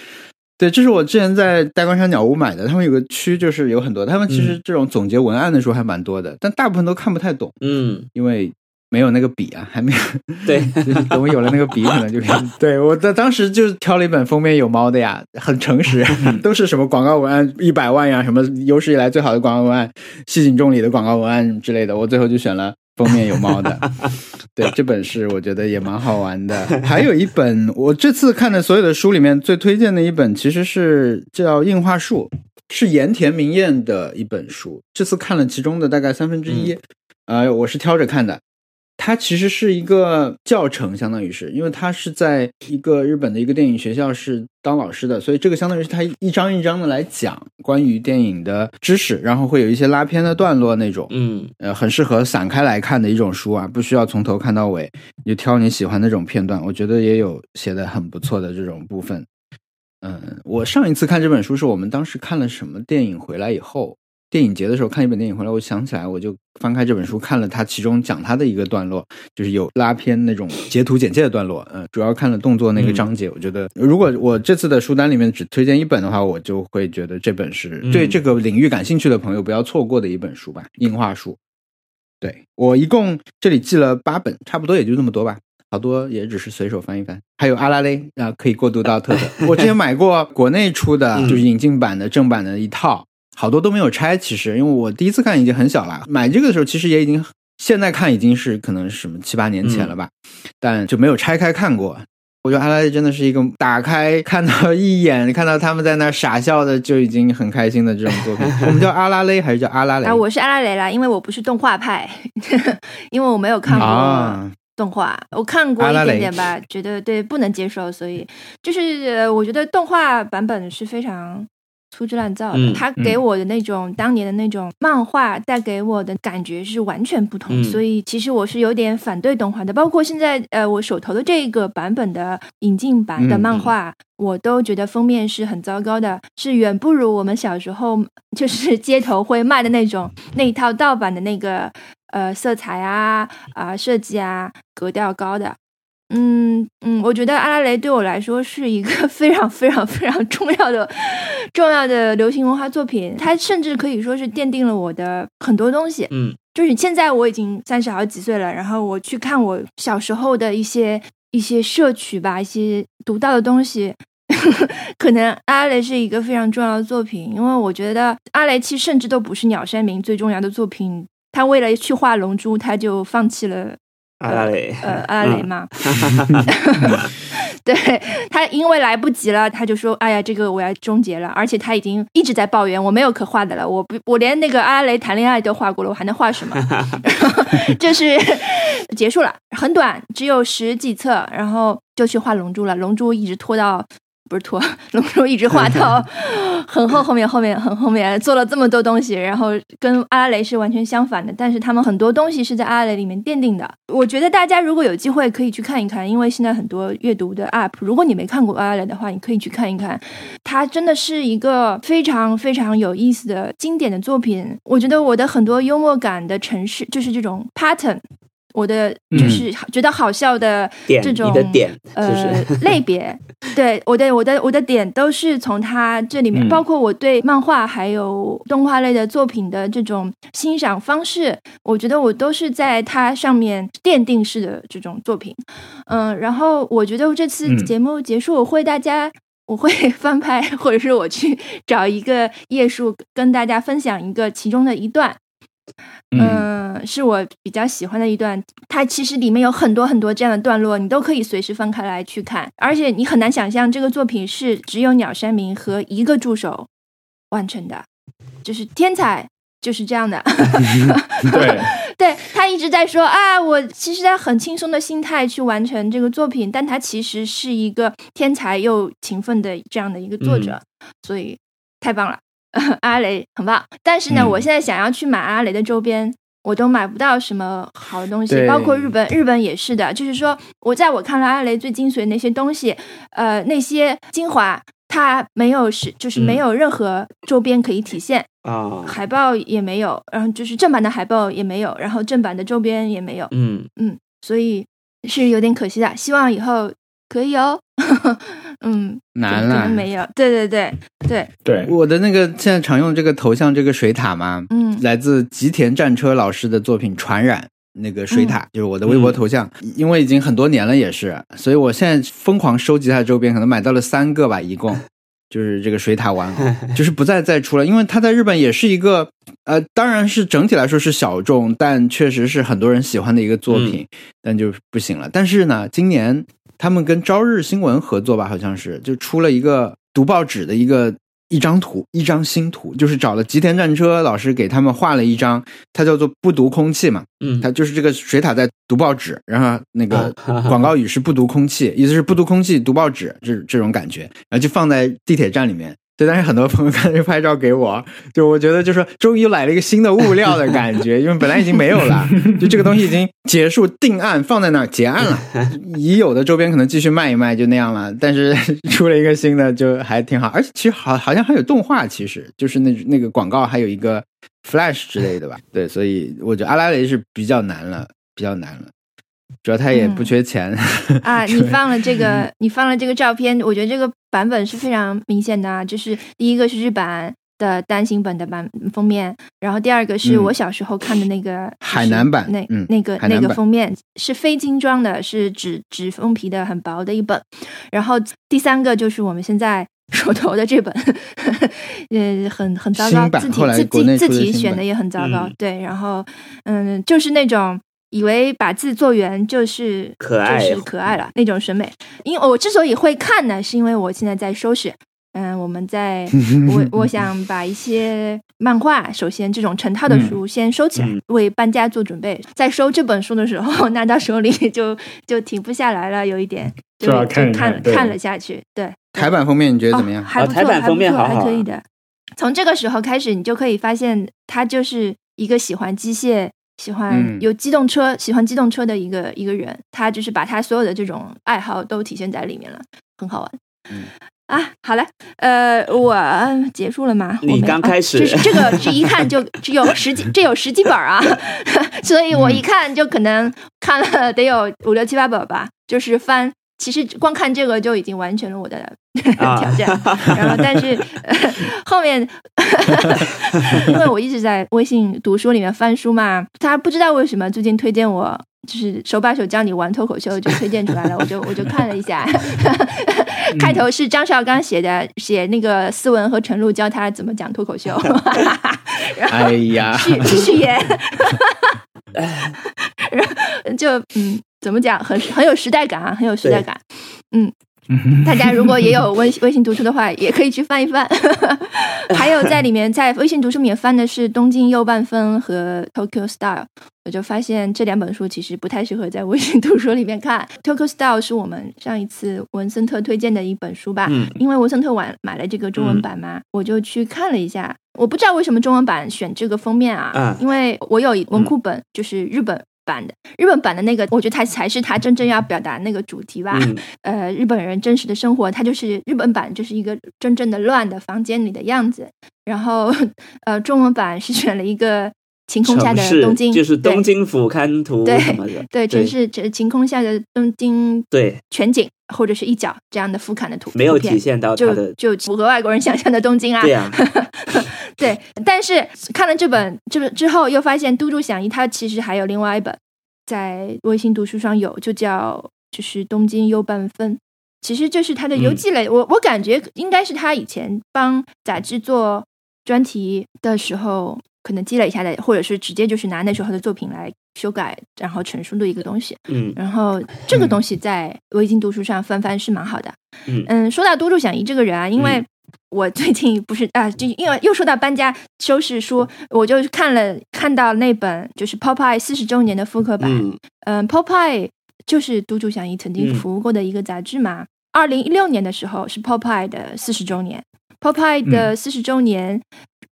对，这是我之前在大关山鸟屋买的，他们有个区就是有很多，他们其实这种总结文案的书还蛮多的，但大部分都看不太懂，嗯，因为没有那个笔啊，还没有。对，就是等我有了那个笔，可能就可以。对我在当时就挑了一本封面有猫的呀，很诚实，都是什么广告文案一百万呀，什么有史以来最好的广告文案，细井众里的广告文案之类的，我最后就选了。封面有猫的，对这本是我觉得也蛮好玩的。还有一本，我这次看的所有的书里面最推荐的一本，其实是叫《硬化术》，是盐田明彦的一本书。这次看了其中的大概三分之一，呃，我是挑着看的。它其实是一个教程，相当于是，因为它是在一个日本的一个电影学校是当老师的，所以这个相当于是他一章一章的来讲关于电影的知识，然后会有一些拉片的段落那种，嗯呃，很适合散开来看的一种书啊，不需要从头看到尾，你就挑你喜欢的这种片段，我觉得也有写的很不错的这种部分。嗯，我上一次看这本书是我们当时看了什么电影回来以后，电影节的时候看一本电影回来，我想起来我就翻开这本书看了它其中讲它的一个段落，就是有拉片那种截图简介的段落，呃，主要看了动作那个章节。我觉得如果我这次的书单里面只推荐一本的话，我就会觉得这本是嗯对这个领域感兴趣的朋友不要错过的一本书吧，硬化术。对我一共这里记了八本，差不多也就那么多吧。好多也只是随手翻一翻，还有阿拉蕾啊，可以过渡到特的。我之前买过国内出的，嗯就是引进版的正版的一套，好多都没有拆。其实因为我第一次看已经很小了，买这个的时候其实也已经，现在看已经是可能是什么七八年前了吧，但就没有拆开看过。我觉得阿拉蕾真的是一个打开看到一眼看到他们在那儿傻笑的就已经很开心的这种作品。我们叫阿拉蕾还是叫阿拉蕾？啊，我是阿拉蕾啦，因为我不是动画派，因为我没有看过啊，动画，我看过一点点吧，觉得对不能接受，所以就是呃我觉得动画版本是非常粗制滥造的。嗯它给我的那种、当年的那种漫画带给我的感觉是完全不同，嗯所以其实我是有点反对动画的。包括现在呃我手头的这个版本的引进版的嗯漫画，我都觉得封面是很糟糕的，是远不如我们小时候就是街头会卖的那种那一套盗版的那个呃色彩啊啊、设计啊格调高的。嗯嗯，我觉得阿拉蕾对我来说是一个 非常非常非常重要的重要的流行文化作品，它甚至可以说是奠定了我的很多东西。嗯。就是现在我已经三十好几岁了，然后我去看我小时候的一些一些摄取吧，一些读到的东西，可能阿雷是一个非常重要的作品，因为我觉得阿雷其实甚至都不是鸟山明最重要的作品，他为了去画龙珠，他就放弃了阿拉蕾，呃阿拉蕾嘛。对他因为来不及了，他就说：“哎呀，这个我要终结了。”而且他已经一直在抱怨，我没有可画的了，我不，我连那个阿拉蕾谈恋爱都画过了，我还能画什么？就是结束了，很短，只有十几册，然后就去画龙珠了。龙珠一直拖到。不是拖，龙珠一直画到 很后后面，后面很后面做了这么多东西，然后跟阿拉蕾是完全相反的，但是他们很多东西是在阿拉蕾里面奠定的。我觉得大家如果有机会可以去看一看，因为现在很多阅读的 App，如果你没看过阿拉蕾的话，你可以去看一看，它真的是一个非常非常有意思的经典的作品。我觉得我的很多幽默感的城市就是这种 pattern。我的就是觉得好笑的这种呃 类别，对我的我的我的点都是从他这里面，嗯包括我对漫画还有动画类的作品的这种欣赏方式，我觉得我都是在它上面奠定式的这种作品。嗯，然后我觉得这次嗯节目结束，我会大家。我会 翻拍，或者是我去找一个页数跟大家分享一个其中的一段，嗯嗯，是我比较喜欢的一段。它其实里面有很多很多这样的段落，你都可以随时翻开来去看，而且你很难想象这个作品是只有鸟山明和一个助手完成的，就是天才就是这样的。对，对他一直在说啊，我其实在很轻松的心态去完成这个作品，但他其实是一个天才又勤奋的这样的一个作者，所以太棒了，阿雷很棒。但是呢，嗯我现在想要去买阿雷的周边。我都买不到什么好的东西，包括日本，日本也是的。就是说，我在我看来，阿雷最精髓的那些东西，呃，那些精华，它没有是，就是没有任何周边可以体现。啊，海报也没有，然后就是正版的海报也没有，然后正版的周边也没有，嗯嗯，所以是有点可惜的。希望以后可以哦。嗯，难了。没有。对对对对，对，我的那个现在常用这个头像，这个水塔嘛，嗯来自吉田战车老师的作品《传染》。那个水塔、就是我的微博头像，因为已经很多年了，也是，所以我现在疯狂收集它的周边，可能买到了三个吧，一共 就是这个水塔玩偶，就是不再再出了，因为它在日本也是一个，呃，当然是整体来说是小众，但确实是很多人喜欢的一个作品，但就不行了。但是呢，今年他们跟朝日新闻合作吧，好像是就出了一个读报纸的一个一张图，一张新图，就是找了吉田战车老师给他们画了一张，它叫做不读空气嘛，嗯，它就是这个水塔在读报纸，然后那个啊 广告语是不读空气，意思是不读空气读报纸这这种感觉，然后就放在地铁站里面。对，但是很多朋友 看就拍照给我，就我觉得就是终于来了一个新的物料的感觉，因为本来已经没有了，就这个东西已经结束定案放在那儿结案了，已有的周边可能继续卖一卖就那样了，但是 出了一个新的就还挺好，而且其实好好像还有动画，其实就是那那个广告还有一个 Flash 之类的吧，对，所以我觉得阿拉蕾是比较难了，比较难了，主要他也不缺钱，啊，你放了这个，你放了这个照片，我觉得这个版本是非常明显的啊。就是第一个是日版的单行本的版封面，然后第二个是嗯我小时候看的那个、海南版那、嗯那个那个封面是非精装的，是纸纸封皮的，很薄的一本。然后第三个就是我们现在 手头的这本，呃，很很糟糕字体字体字体选的也很糟糕，嗯对。然后嗯，就是那种。以为把字做圆就是可爱就是可爱了那种审美。因为我之所以会看呢，是因为我现在在收拾。嗯，我们在 我我想把一些漫画，首先这种成套的书先收起来，嗯为搬家做准备。在收这本书的时候，拿到手里就就停不下来了，有一点就看一看看了下去。对，台版封面你觉得怎么样？哦还不错，啊台版封面还不错还可以的。从这个时候开始，你就可以发现他就是一个喜欢机械、喜欢嗯有机动车、喜欢机动车的一个一个人。他就是把他所有的这种爱好都体现在里面了，很好玩。嗯啊，好了，呃，我结束了吗？你我没刚开始这个，这一看就只有十几，这有十几本啊，所以我一看就可能看了得有五六七八本吧，就是翻。其实光看这个就已经完成了我的啊。挑战，然后 但是、呃 后面，因为我一直在微信读书里面翻书嘛，他不知道为什么最近推荐我，就是手把手教你玩脱口秀就推荐出来了，我就我就看了一下，开头是张绍刚写的，写那个思文和陈露教他怎么讲脱口秀，然后哎呀，序序言，然后就嗯，怎么讲，很很有时代感啊，很有时代感。嗯，大家如果也有微微信读书的话，也可以去翻一翻。还有在里面，在微信读书里面翻的是《东京右半分》和《Tokyo Style》，我就发现这两本书其实不太适合在微信读书里面看。《Tokyo Style》是我们上一次文森特推荐的一本书吧？嗯因为文森特晚买了这个中文版嘛，我就去看了一下。我不知道为什么中文版选这个封面啊，嗯因为我有文库本，就是日本版的，日本版的那个，我觉得它才是它真正要表达那个主题吧。嗯呃，日本人真实的生活，它就是日本版就是一个真正的乱的房间里的样子。然后，呃，中文版是选了一个晴空下的东京，就是东京俯瞰图对什么的，对城市这晴空下的东京对，全景或者是一角这样的俯瞰的图，没有体现到它就的，就符合外国人想象的东京啊。对呀，对，但是看了这本这本之后，又发现都筑响一他其实还有另外一本，在微信读书上有，就叫就是东京优半分。其实这是他的游记类，我我感觉应该是他以前帮杂志做专题的时候，可能积累下来，或者是直接就是拿那时候的作品来修改，然后成书的一个东西。嗯然后这个东西在微信读书上翻翻是蛮好的。嗯说到都筑响一这个人啊，因为我最近不是啊，就因为又说到搬家收拾书，我就看了看到那本就是 Popeye 四十周年的复刻版。嗯嗯，Popeye 就是都筑响一曾经嗯服务过的一个杂志嘛。二零一六年的时候是 Popeye 的四十周年，Popeye 的四十周年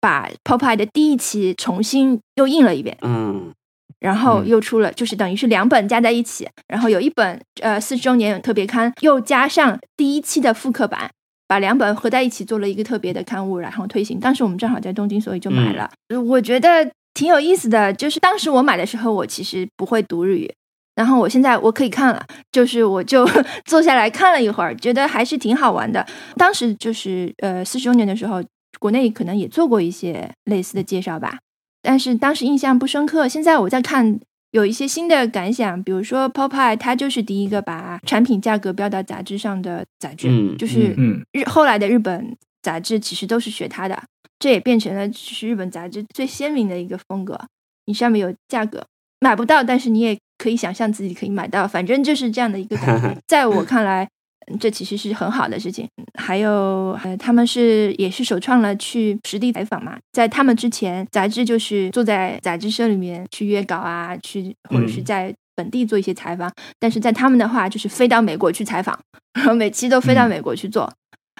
把 Popeye 的第一期重新又印了一遍。嗯然后嗯又出了，就是等于是两本加在一起，然后有一本呃四十周年特别刊，又加上第一期的复刻版，把两本合在一起做了一个特别的刊物，然后推行。当时我们正好在东京，所以就买了。我觉得挺有意思的，就是当时我买的时候，我其实不会读日语。然后我现在我可以看了，就是我就 坐下来看了一会儿，觉得还是挺好玩的。当时就是呃四十周年的时候，国内可能也做过一些类似的介绍吧，但是当时印象不深刻。现在我在看，有一些新的感想，比如说 Popeye，它就是第一个把产品价格标到杂志上的杂志，嗯就是嗯日后来的日本杂志其实都是学它的，这也变成了就是日本杂志最鲜明的一个风格。你上面有价格，买不到，但是你也可以想象自己可以买到，反正就是这样的一个感觉。在我看来，嗯这其实是很好的事情。还有，呃，他们是也是首创了去实地采访嘛，在他们之前，杂志就是坐在杂志社里面去约稿啊，去或者是嗯在本地做一些采访。但是在他们的话，就是飞到美国去采访，然后每期都飞到嗯美国去做。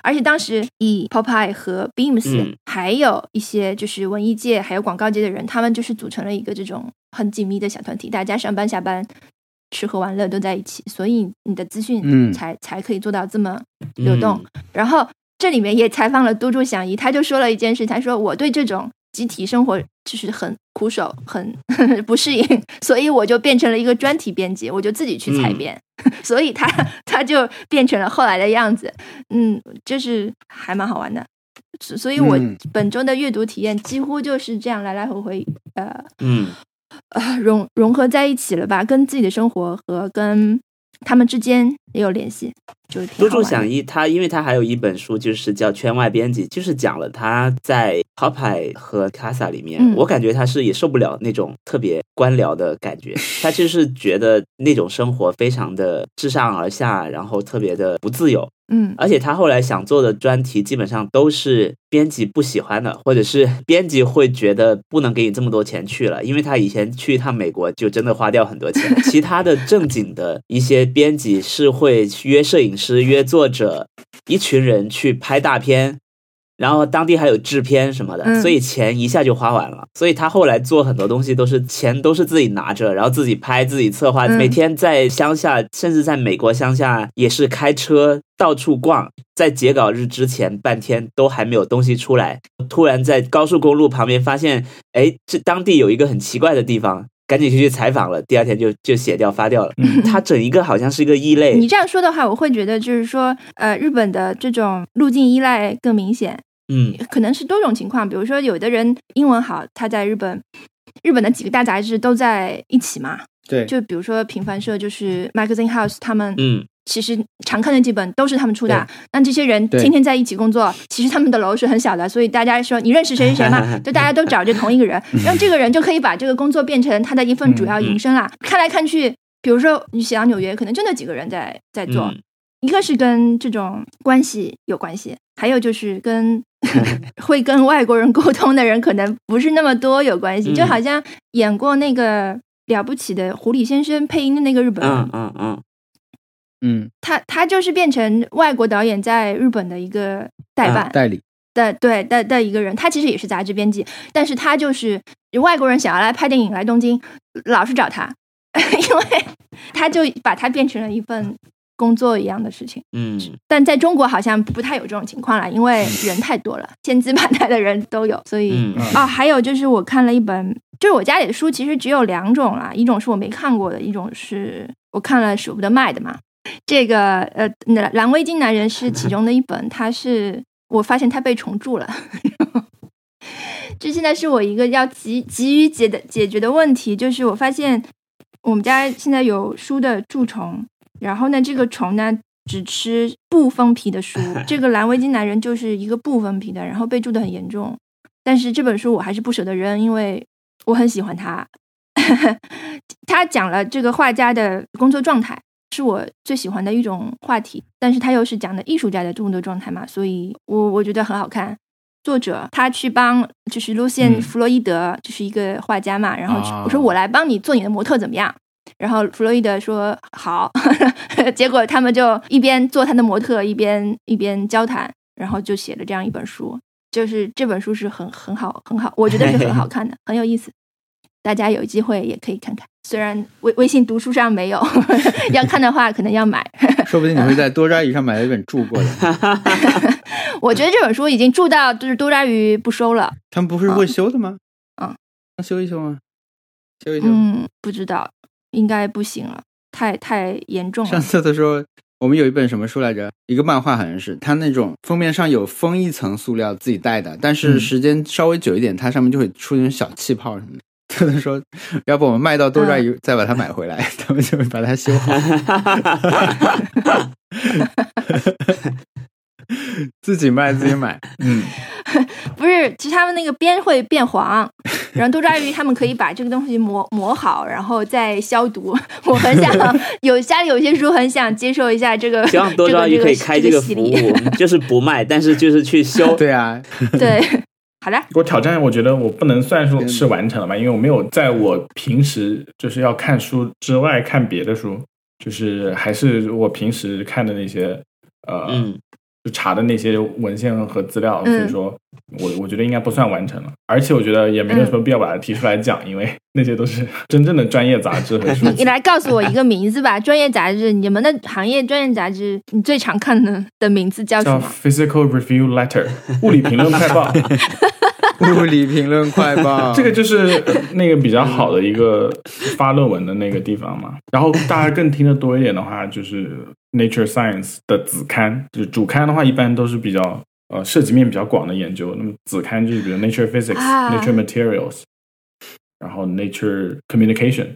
而且当时以 Popeye 和 Beams，、嗯还有一些就是文艺界还有广告界的人，他们就是组成了一个这种很紧密的小团体，大家上班下班、吃喝玩乐都在一起，所以你的资讯嗯。才、才可以做到这么流动。嗯然后这里面也采访了都筑响一，他就说了一件事，他说我对这种集体生活就是很苦手，很 不适应，所以我就变成了一个专题编辑，我就自己去采嗯编，所以他 他就变成了后来的样子，嗯，就是还蛮好玩的。所所以，我嗯。本周的阅读体验几乎就是这样来来回回，呃嗯呃融融合在一起了吧，跟自己的生活和跟他们之间也有联系，就挺多助响一，他因为他还有一本书，就是叫《圈外编辑》，就是讲了他在 Popeye 和 Casa 里面，嗯我感觉他是也受不了那种特别官僚的感觉，他就是觉得那种生活非常的自上而下，然后特别的不自由。嗯而且他后来想做的专题基本上都是编辑不喜欢的，或者是编辑会觉得不能给你这么多钱去了，因为他以前去一趟美国就真的花掉很多钱。其他的正经的一些编辑是会约摄影师、约作者，一群人去拍大片，然后当地还有制片什么的，嗯所以钱一下就花完了。所以他后来做很多东西都是钱都是自己拿着，然后自己拍、自己策划，嗯每天在乡下，甚至在美国乡下也是开车到处逛，在截稿日之前半天都还没有东西出来，突然在高速公路旁边发现，哎，这当地有一个很奇怪的地方。赶紧就去采访了，第二天就就写掉发掉了。他整一个好像是一个异类，你这样说的话，我会觉得就是说，呃，日本的这种路径依赖更明显，嗯可能是多种情况。比如说，有的人英文好，他在日本，日本的几个大杂志都在一起嘛。对，就比如说平凡社，就是 Magazine House，他们嗯其实常看的剧本都是他们出的。那这些人天天在一起工作，其实他们的楼是很小的，所以大家说你认识谁谁谁吗？就大家都找着同一个人，让这个人就可以把这个工作变成他的一份主要营生啦。看来看去，比如说你写到纽约，可能就那几个人在在做。嗯一个是跟这种关系有关系，还有就是跟 会跟外国人沟通的人可能不是那么多有关系。嗯就好像演过那个了不起的狐狸先生配音的那个日本人，嗯嗯嗯嗯，他他就是变成外国导演在日本的一个代办代理，的、对的的一个人，他其实也是杂志编辑，但是他就是外国人想要来拍电影来东京，老是找他，因为他就把他变成了一份工作一样的事情。嗯但在中国好像不太有这种情况了，因为人太多了，千姿百态的人都有，所以嗯啊，还有就是我看了一本，就是我家里的书其实只有两种啦，一种是我没看过的，一种是我看了舍不得卖的嘛。这个呃，那蓝围巾男人是其中的一本，它是我发现它被重铸了。这现在是我一个要急急于解的解决的问题，就是我发现我们家现在有书的蛀虫，然后呢，这个虫呢只吃不封皮的书，这个蓝围巾男人就是一个不封皮的，然后被蛀的很严重。但是这本书我还是不舍得扔，因为我很喜欢他。他讲了这个画家的工作状态，是我最喜欢的一种话题，但是他又是讲的艺术家的工作状态嘛，所以我我觉得很好看。作者他去帮就是路线嗯弗洛伊德，就是一个画家嘛，然后我说我来帮你做你的模特怎么样？然后弗洛伊德说好，结果他们就一边做他的模特，一边一边交谈，然后就写了这样一本书。就是这本书是很很好很好，我觉得是很好看的，很有意思。大家有机会也可以看看，虽然微微信读书上没有，要看的话可能要买。说不定你会在多抓鱼上买了一本注过的。我觉得这本书已经注到就是多抓鱼不收了，他们不是会修的吗？嗯，那修一修吗？修一修。嗯，不知道，应该不行了，太太严重了上次的时候我们有一本什么书来着？一个漫画好像是，它那种封面上有封一层塑料自己带的，但是嗯时间稍微久一点，它上面就会出那种小气泡什么的。他们说，要不我们卖到多抓鱼，再把它买回来，他们就会把它修好。自己卖自己买，嗯，不是，其实他们那个边会变黄，然后多抓鱼他们可以把这个东西磨磨好，然后再消毒。我很想有家里有些书很想接受一下这个，希望多抓鱼可以开这这个服务，就是不卖，但是就是去修。对啊，对，好的，我挑战，我觉得我不能算说是完成了吧，因为我没有在我平时就是要看书之外看别的书，就是还是我平时看的那些呃，嗯。就查的那些文献和资料，所嗯以说我我觉得应该不算完成了，而且我觉得也没有什么必要把它提出来讲，因为那些都是真正的专业杂志和 书。你来告诉我一个名字吧，专业杂志，你们的行业专业杂志，你最常看的的名字叫什叫么？Physical Review Letter 物理评论快报，物理评论快报，这个就是呃那个比较好的一个发论文的那个地方嘛。然后大家更听得多一点的话，就是 Nature Science 的子刊，就是主刊的话，一般都是比较呃涉及面比较广的研究。那么子刊就是比如 Nature Physics、啊。Nature Materials，然后 Nature Communication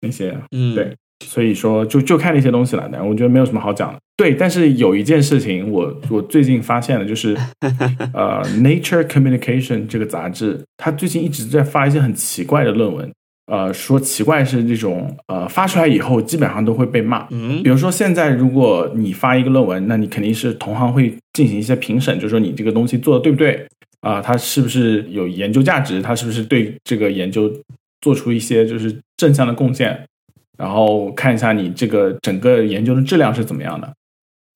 那些，嗯，对所以说就就看那些东西了。但我觉得没有什么好讲的。对，但是有一件事情我我最近发现了，就是 呃，Nature Communication 这个杂志，它最近一直在发一些很奇怪的论文。呃，说奇怪是这种呃发出来以后基本上都会被骂。嗯比如说现在如果你发一个论文，那你肯定是同行会进行一些评审，就是说你这个东西做的对不对啊、它是不是有研究价值，它是不是对这个研究做出一些就是正向的贡献，然后看一下你这个整个研究的质量是怎么样的。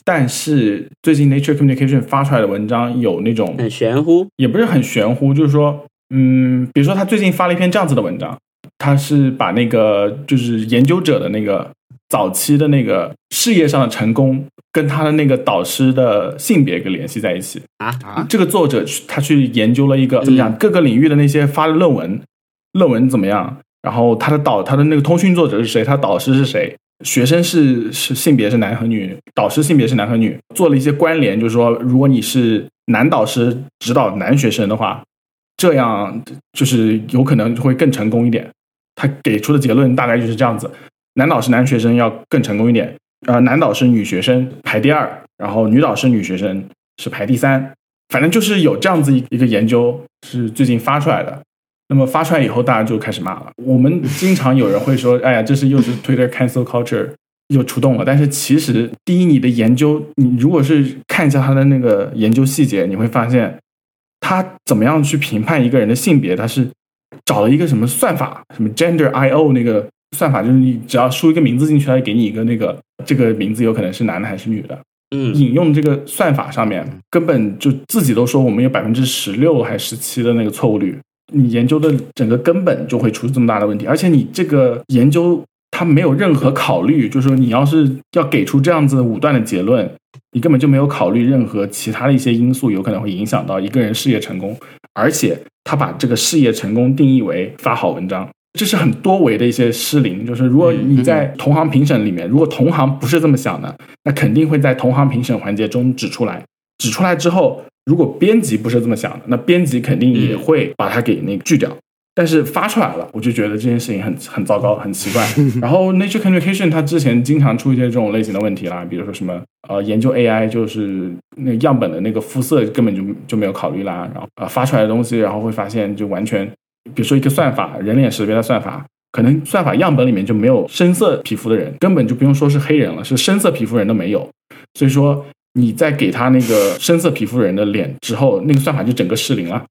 但是最近 Nature Communication 发出来的文章有那种很玄乎。也不是很玄乎，就是说，嗯，比如说他最近发了一篇这样子的文章，他是把那个就是研究者的那个早期的那个事业上的成功，跟他的那个导师的性别给联系在一起。啊啊，这个作者去他去研究了一个怎么讲嗯各个领域的那些发的论文，论文怎么样，然后他的导他的那个通讯作者是谁，他导师是谁，学生是是性别是男和女，导师性别是男和女，做了一些关联，就是说如果你是男导师指导男学生的话，这样就是有可能会更成功一点。他给出的结论大概就是这样子：男导师男学生要更成功一点，呃，男导师女学生排第二，然后女导师女学生是排第三。反正就是有这样子一一个研究是最近发出来的。那么发出来以后，大家就开始骂了。我们经常有人会说：“哎呀，这是又是 Twitter cancel culture 又出动了。”但是其实，第一，你的研究，你如果是看一下他的那个研究细节，你会发现他怎么样去评判一个人的性别，他是找了一个什么算法，什么 Gender I/O 那个算法，就是你只要输一个名字进去，他就给你一个那个这个名字有可能是男的还是女的。嗯，引用这个算法上面，根本就自己都说我们有百分之十六还十七的那个错误率，你研究的整个根本就会出这么大的问题，而且你这个研究它没有任何考虑，就是说你要是要给出这样子武断的结论，你根本就没有考虑任何其他的一些因素有可能会影响到一个人事业成功，而且他把这个事业成功定义为发好文章。这是很多维的一些失灵，就是如果你在同行评审里面，如果同行不是这么想的，那肯定会在同行评审环节中指出来。指出来之后，如果编辑不是这么想的，那编辑肯定也会把它给那个拒掉。但是发出来了，我就觉得这件事情很很糟糕，很奇怪。然后 Nature Communication 它之前经常出一些这种类型的问题啦，比如说什么呃研究 AI 就是那样本的那个肤色根本就就没有考虑啦，然后呃发出来的东西，然后会发现就完全，比如说一个算法人脸识别的算法，可能算法样本里面就没有深色皮肤的人，根本就不用说是黑人了，是深色皮肤人都没有。所以说你在给他那个深色皮肤人的脸之后，那个算法就整个失灵了。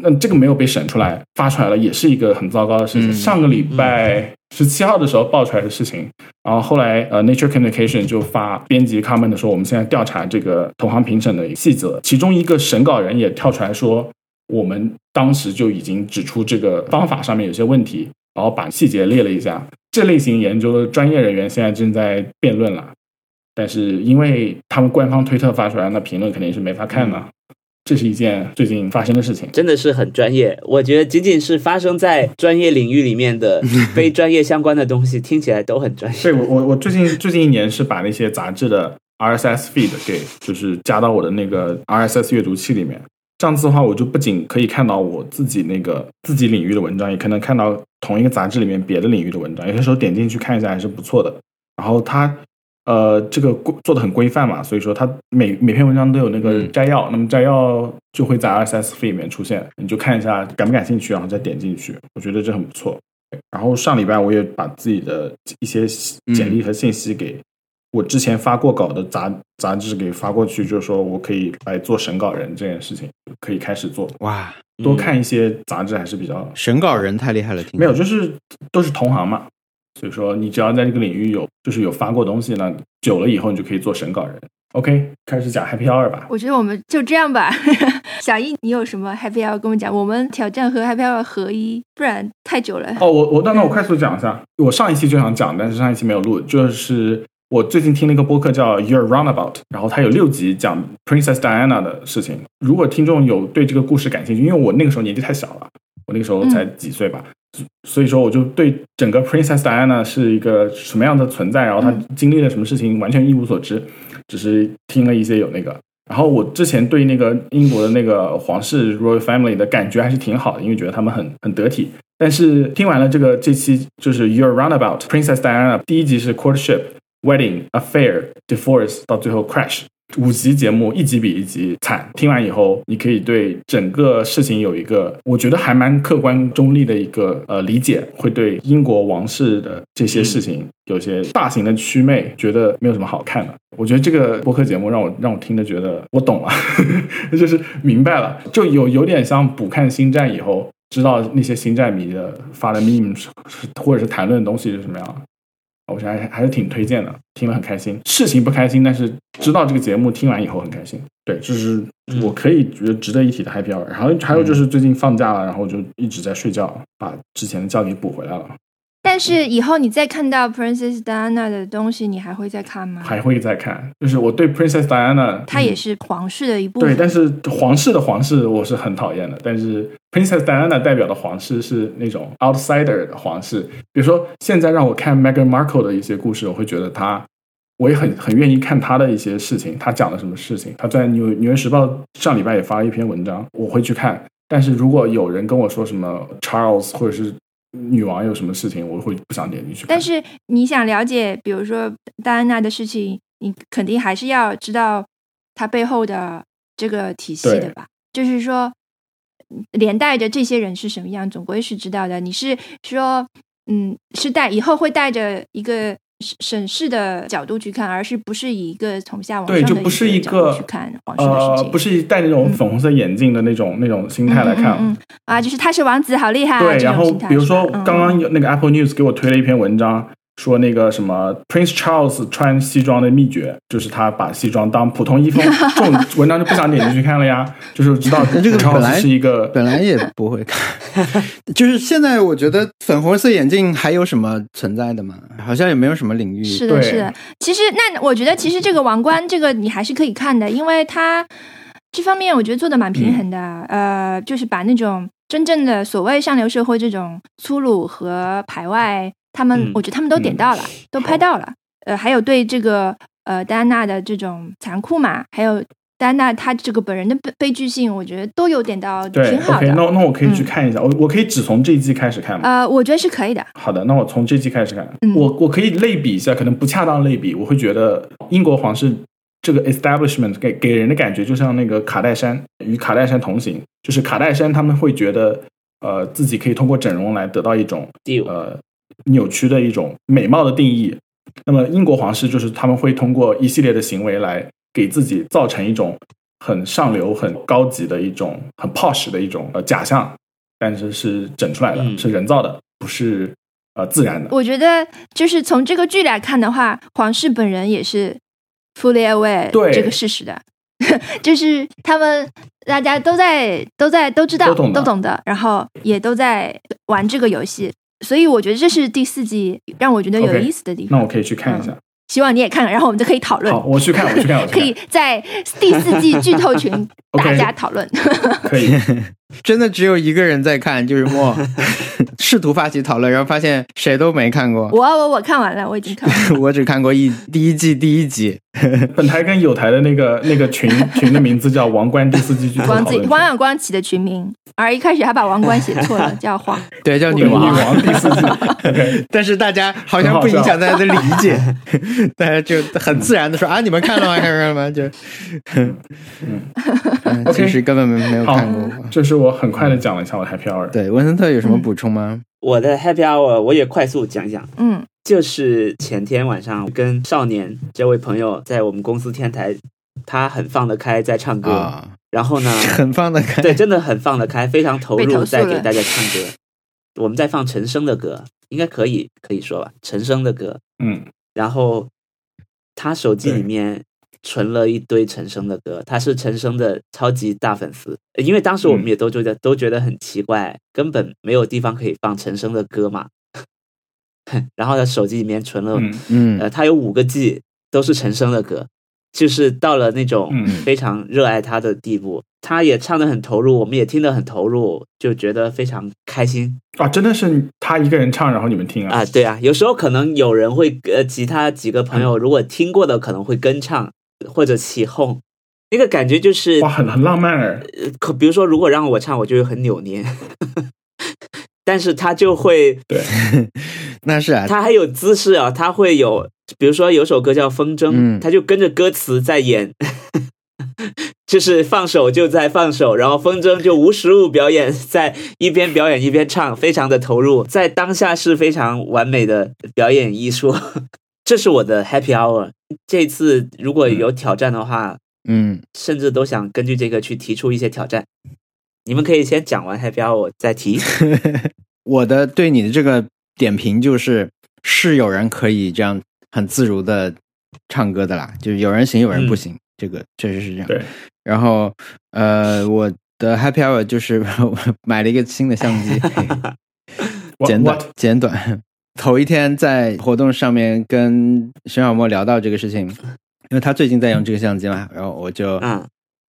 那这个没有被审出来，发出来了，也是一个很糟糕的事情。嗯上个礼拜十七号的时候爆出来的事情，然后后来呃，Nature Communication 就发编辑 comment 说，我们现在调查这个同行评审的细则，其中一个审稿人也跳出来说，我们当时就已经指出这个方法上面有些问题，然后把细节列了一下。这类型研究的专业人员现在正在辩论了，但是因为他们官方推特发出来，那评论肯定是没法看的。这是一件最近发生的事情。真的是很专业。我觉得仅仅是发生在专业领域里面的 非专业相关的东西，听起来都很专业。对我我我最近最近一年是把那些杂志的 RSS feed 给就是加到我的那个 RSS 阅读器里面。这样子的话，我就不仅可以看到我自己那个自己领域的文章，也可能看到同一个杂志里面别的领域的文章。有些时候点进去看一下还是不错的。然后它呃这个规做的很规范嘛，所以说它每每篇文章都有那个嗯摘要，那么摘要就会在 RSS feed 里面出现，你就看一下感不感兴趣，然后再点进去。我觉得这很不错。然后上礼拜我也把自己的一些简历和信息给我之前发过稿的杂杂志给发过去，就是说我可以来做审稿人这件事情，可以开始做。哇，多看一些杂志还是比较审稿人太厉害了，听没有，就是都是同行嘛。所以说，你只要在这个领域有就是有发过东西呢，久了以后你就可以做审稿人。OK，开始讲 Happy Hour 吧。我觉得我们就这样吧。小易，你有什么 happy hour 跟我们讲？我们挑战和 happy hour 合一，不然太久了。哦，我我那那我快速讲一下，我上一期就想讲，但是上一期没有录，就是我最近听了一个播客叫 Your Roundabout，然后它有六集讲 Princess Diana 的事情。如果听众有对这个故事感兴趣，因为我那个时候年纪太小了，我那个时候才几岁吧，所以说我就对整个 Princess Diana 是一个什么样的存在，然后她经历了什么事情完全一无所知，只是听了一些有那个。然后我之前对那个英国的那个皇室 Royal Family 的感觉还是挺好的，因为觉得他们很很得体。但是听完了这个这期就是 Your Roundabout Princess Diana 第一集是 Courtship Wedding Affair Divorce 到最后 Crash 五集节目一集比一集惨。听完以后，你可以对整个事情有一个我觉得还蛮客观中立的一个呃理解，会对英国王室的这些事情有些大型的祛魅，觉得没有什么好看的。我觉得这个播客节目让我让我听的觉得我懂了，就是明白了，就有有点像补看星战以后，知道那些星战迷的发的 meme 或者是谈论的东西是什么样的。我觉得还还是挺推荐的，听了很开心。事情不开心，但是知道这个节目听完以后很开心。对，就是我可以觉得值得一提的 Happy Hour。然后还有就是最近放假了，然后就一直在睡觉，把之前的觉给补回来了。但是以后你再看到 Princess Diana 的东西，你还会再看吗？还会再看，就是我对 Princess Diana，它也是皇室的一部分。对，但是皇室的皇室我是很讨厌的。但是 Princess Diana 代表的皇室是那种 outsider 的皇室，比如说现在让我看 Meghan Markle 的一些故事，我会觉得他，我也很很愿意看他的一些事情，他讲了什么事情。他在纽纽约时报上礼拜也发了一篇文章，我会去看。但是如果有人跟我说什么 Charles 或者是女王有什么事情，我会不想点进去。但是你想了解，比如说戴安娜的事情，你肯定还是要知道她背后的这个体系的吧？就是说，连带着这些人是什么样，总归是知道的。你是说，嗯，是带以后会带着一个审视的角度去看，而是不是以一个从下往上的一个去看皇室的事情？不是戴那种粉红色眼镜的那种那种心态来看。嗯啊，就是他是王子，好厉害。对，然后比如说刚刚有那个 Apple News 给我推了一篇文章。说那个什么 Prince Charles 穿西装的秘诀，就是他把西装当普通衣服。这种 文章就不想点进去看了呀。就是知道这个本来是一个，本来也不会看。就是现在我觉得粉红色眼镜还有什么存在的吗？好像也没有什么领域。是的，是的。其实那我觉得，其实这个王冠这个你还是可以看的，因为它这方面我觉得做的蛮平衡的。呃，就是把那种真正的所谓上流社会这种粗鲁和排外。他们，我觉得他们都点到了，都拍到了。呃，还有对这个呃戴安娜的这种残酷嘛，还有戴安娜她这个本人的悲悲剧性，我觉得都有点到，挺好的。那那我可以去看一下，我我可以只从这一季开始看吗？呃，我觉得是可以的。好的，那我从这季开始看。我我可以类比一下，可能不恰当类比，我会觉得英国皇室这个 establishment 给给人的感觉就像那个卡戴珊与卡戴珊同行，就是卡戴珊他们会觉得呃自己可以通过整容来得到一种呃。扭曲的一种美貌的定义。那么，英国皇室就是他们会通过一系列的行为来给自己造成一种很上流、很高级的一种很 posh 的一种呃假象，但是是整出来的，是人造的，不是呃自然的。我觉得，就是从这个剧来看的话，皇室本人也是 fully aware 这个事实的，就是他们大家都在都在都知道都懂的，然后也都在玩这个游戏。所以我觉得这是第四季让我觉得有意思的地方。那我可以去看一下，希望你也看，然后我们就可以讨论。好，我去看，我去看，可以在第四季剧透群 大家讨论。可以。真的只有一个人在看，就是莫 试图发起讨论，然后发现谁都没看过。我我我看完了，我已经看完。我只看过一第一季第一集。本台跟有台的那个那个群群的名字叫“王冠第四季剧王子王小光起的群名，而一开始还把王冠写错了，叫黄。对，叫女王女王第四季。但是大家好像不影响大家的理解，大家就很自然的说啊，你们看了吗？看了吗？就嗯，其实根本没没有看过。这是我。我很快的讲了一下我的 Happy Hour。对，文森特有什么补充吗？我的 Happy Hour 我也快速讲讲。嗯，就是前天晚上跟少年这位朋友在我们公司天台，他很放得开在唱歌，然后呢，很放得开，对，真的很放得开，非常投入在给大家唱歌。我们在放陈升的歌，应该可以可以说吧，陈升的歌。嗯，然后他手机里面。存了一堆陈升的歌，他是陈升的超级大粉丝。因为当时我们也都觉得都觉得很奇怪，根本没有地方可以放陈升的歌嘛。然后他手机里面存了，嗯，呃，他有五个 G 都是陈升的歌，就是到了那种非常热爱他的地步。他也唱的很投入，我们也听得很投入，就觉得非常开心啊！真的是他一个人唱，然后你们听啊？啊，对啊，有时候可能有人会呃，其他几个朋友如果听过的可能会跟唱。或者起哄，那个感觉就是哇，很很浪漫呃，可比如说，如果让我唱，我就会很扭捏，但是他就会对，那是啊，他还有姿势啊，他会有，比如说有首歌叫《风筝》，他就跟着歌词在演，就是放手就在放手，然后风筝就无实物表演，在一边表演一边唱，非常的投入，在当下是非常完美的表演艺术。这是我的 Happy Hour。这次如果有挑战的话，嗯，甚至都想根据这个去提出一些挑战。你们可以先讲完 Happy Hour 再提。我的对你的这个点评就是，是有人可以这样很自如的唱歌的啦，就是有人行有人不行，这个确实是这样。对，然后呃，我的 happy hour 就是 我买了一个新的相机，简短简短。头一天在活动上面跟沈小莫聊到这个事情，因为他最近在用这个相机嘛，然后我就嗯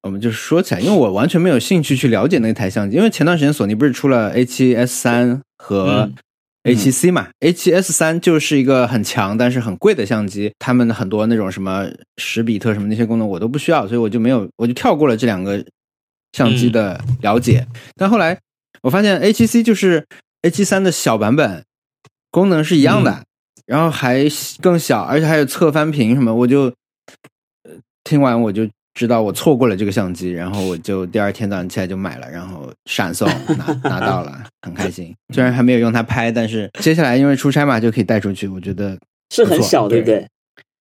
我们就说起来，因为我完全没有兴趣去了解那台相机，因为前段时间索尼不是出了 A 七 S 三和嗯 A 七 C 嘛、a 七 S 三就是一个很强但是很贵的相机，他们的很多那种什么十比特什么那些功能我都不需要，所以我就没有我就跳过了这两个相机的了解。但后来我发现 A 七 C 就是 A 七三的小版本，功能是一样的，然后还更小，而且还有侧翻屏什么，我就呃听完我就知道我错过了这个相机，然后我就第二天早上起来就买了，然后闪送 拿拿到了，很开心。虽然还没有用它拍，但是接下来因为出差嘛就可以带出去，我觉得是很小，对不对？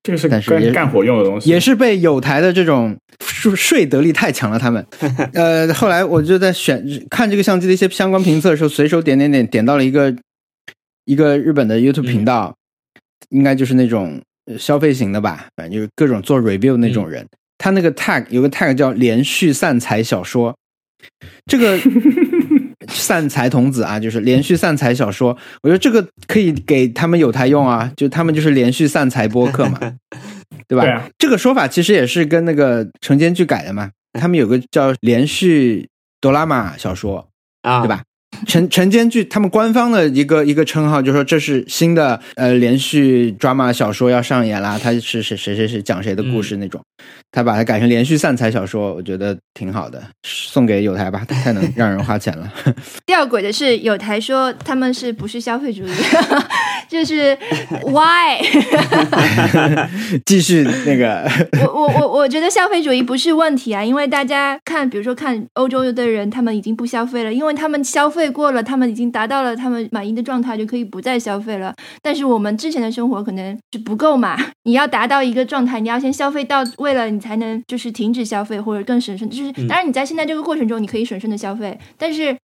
这个是但是也干干活用的东西，也是被有台的这种税税得力太强了，他们。呃，后来我就在选看这个相机的一些相关评测的时候，随手点点点点到了一个一个日本的 YouTube 频道，应该就是那种呃消费型的吧，反正就是各种做 review 那种人。他那个 tag 有个 tag 叫连续散财小说，这个 散财童子啊，就是连续散财小说。我觉得这个可以给他们有台用啊，就他们就是连续散财播客嘛，对吧？对啊这个说法其实也是跟那个晨间剧改的嘛，他们有个叫连续哆啦 A 小说，啊，对？吧？晨晨间剧他们官方的一个一个称号，就说这是新的呃连续 drama 小说要上演啦，它是谁谁谁谁讲谁的故事那种，他把它改成连续散财小说，我觉得挺好的，送给有台吧，太能让人花钱了。吊诡的是，有台说他们是不是消费主义？就是 why？继续那个，我我我我觉得消费主义不是问题啊，因为大家看，比如说看欧洲的人，他们已经不消费了，因为他们消费过了，他们已经达到了他们满意的状态，就可以不再消费了。但是我们之前的生活可能是不够嘛，你要达到一个状态，你要先消费到位了，你才能就是停止消费或者更审慎。就是当然你在现在这个过程中，你可以审慎的消费，但是。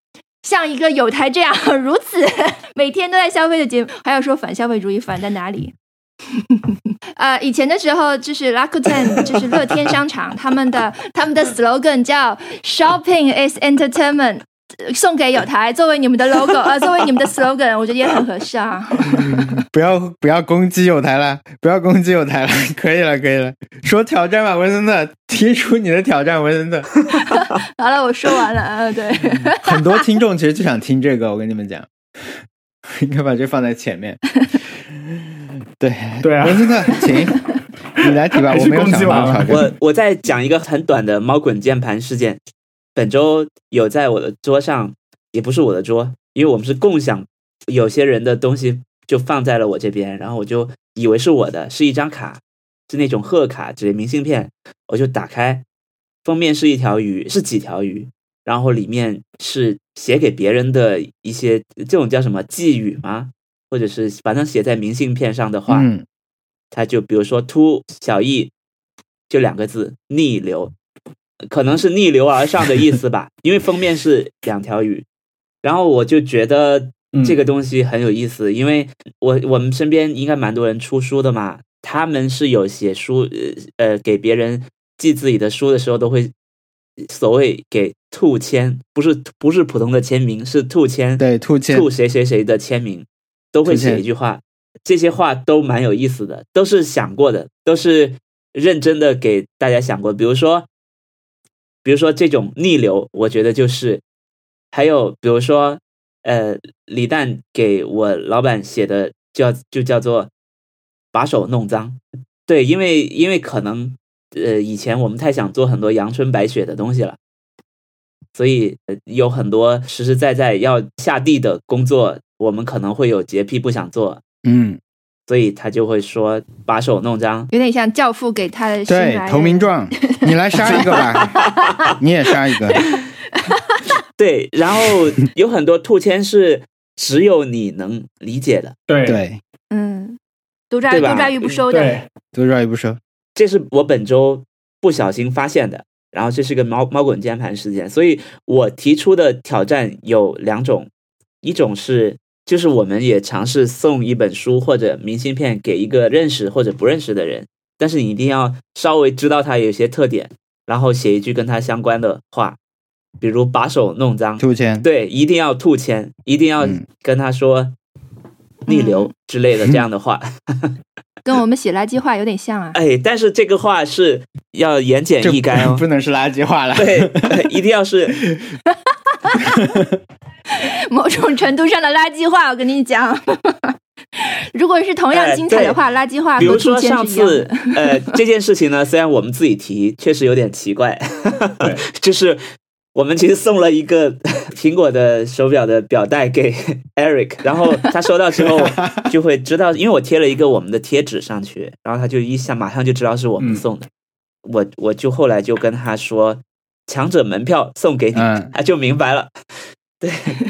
像一个有台这样如此 每天都在消费的节目，还要说反消费主义，反在哪里？呃，以前的时候就是 Rakuten，就是乐天商场，他们的他们的 slogan 叫 “Shopping is entertainment”，送给有台作为你们的 logo，呃，作为你们的 slogan，我觉得也很合适啊。不要不要攻击有台了，不要攻击有台了，可以了可以了，说挑战吧，文森特，提出你的挑战，文森特。好了，我说完了，啊，对，很多听众其实就想听这个，我跟你们讲，应该把这放在前面。对对啊文森特，请你来提吧，我没有想攻击完了到。我我再讲一个很短的猫滚键盘事件。本周有在我的桌上，也不是我的桌，因为我们是共享，有些人的东西就放在了我这边，然后我就以为是我的，是一张卡，是那种贺卡之类明信片，我就打开，封面是一条鱼，是几条鱼，然后里面是写给别人的一些这种叫什么寄语吗？或者是反正写在明信片上的话，嗯，他就比如说 “to 小易，就两个字逆流，可能是逆流而上的意思吧，因为封面是两条鱼，然后我就觉得嗯这个东西很有意思，因为我我们身边应该蛮多人出书的嘛，他们是有写书，呃呃给别人寄自己的书的时候都会所谓给兔签，不是不是普通的签名，是兔签，对，兔签，兔谁谁谁的签名，都会写一句话，这些话都蛮有意思的，都是想过的，都是认真的给大家想过。比如说，比如说这种逆流，我觉得就是，还有比如说，呃，李诞给我老板写的叫就叫做把手弄脏，对，因为因为可能呃以前我们太想做很多阳春白雪的东西了。所以有很多实实在在要下地的工作，我们可能会有洁癖不想做，嗯，所以他就会说把手弄脏。有点像教父给他的对投名状，你来杀一个吧，你也杀一个，对，然后有很多兔签是只有你能理解的，对。对，嗯，独抓对吧？独抓鱼不收的，对，多抓鱼不收，这是我本周不小心发现的。然后这是个猫猫滚键盘事件，所以我提出的挑战有两种，一种是就是我们也尝试送一本书或者明信片给一个认识或者不认识的人，但是你一定要稍微知道他有些特点，然后写一句跟他相关的话，比如把手弄脏，吐签，对，一定要吐签，一定要嗯。跟他说逆流之类的这样的话。跟我们写垃圾话有点像啊。哎，但是这个话是要言简意赅哦。不能是垃圾话了。对，一定要是 某种程度上的垃圾话，我跟你讲。如果是同样精彩的话，垃圾话比和兔签如说上次。呃这件事情呢，虽然我们自己提，确实有点奇怪，对，就是我们其实送了一个 苹果的手表的表带给 Eric，然后他收到之后就会知道，因为我贴了一个我们的贴纸上去，然后他就一下马上就知道是我们嗯送的。我我就后来就跟他说，强者门票送给你，嗯 他就明白了。对，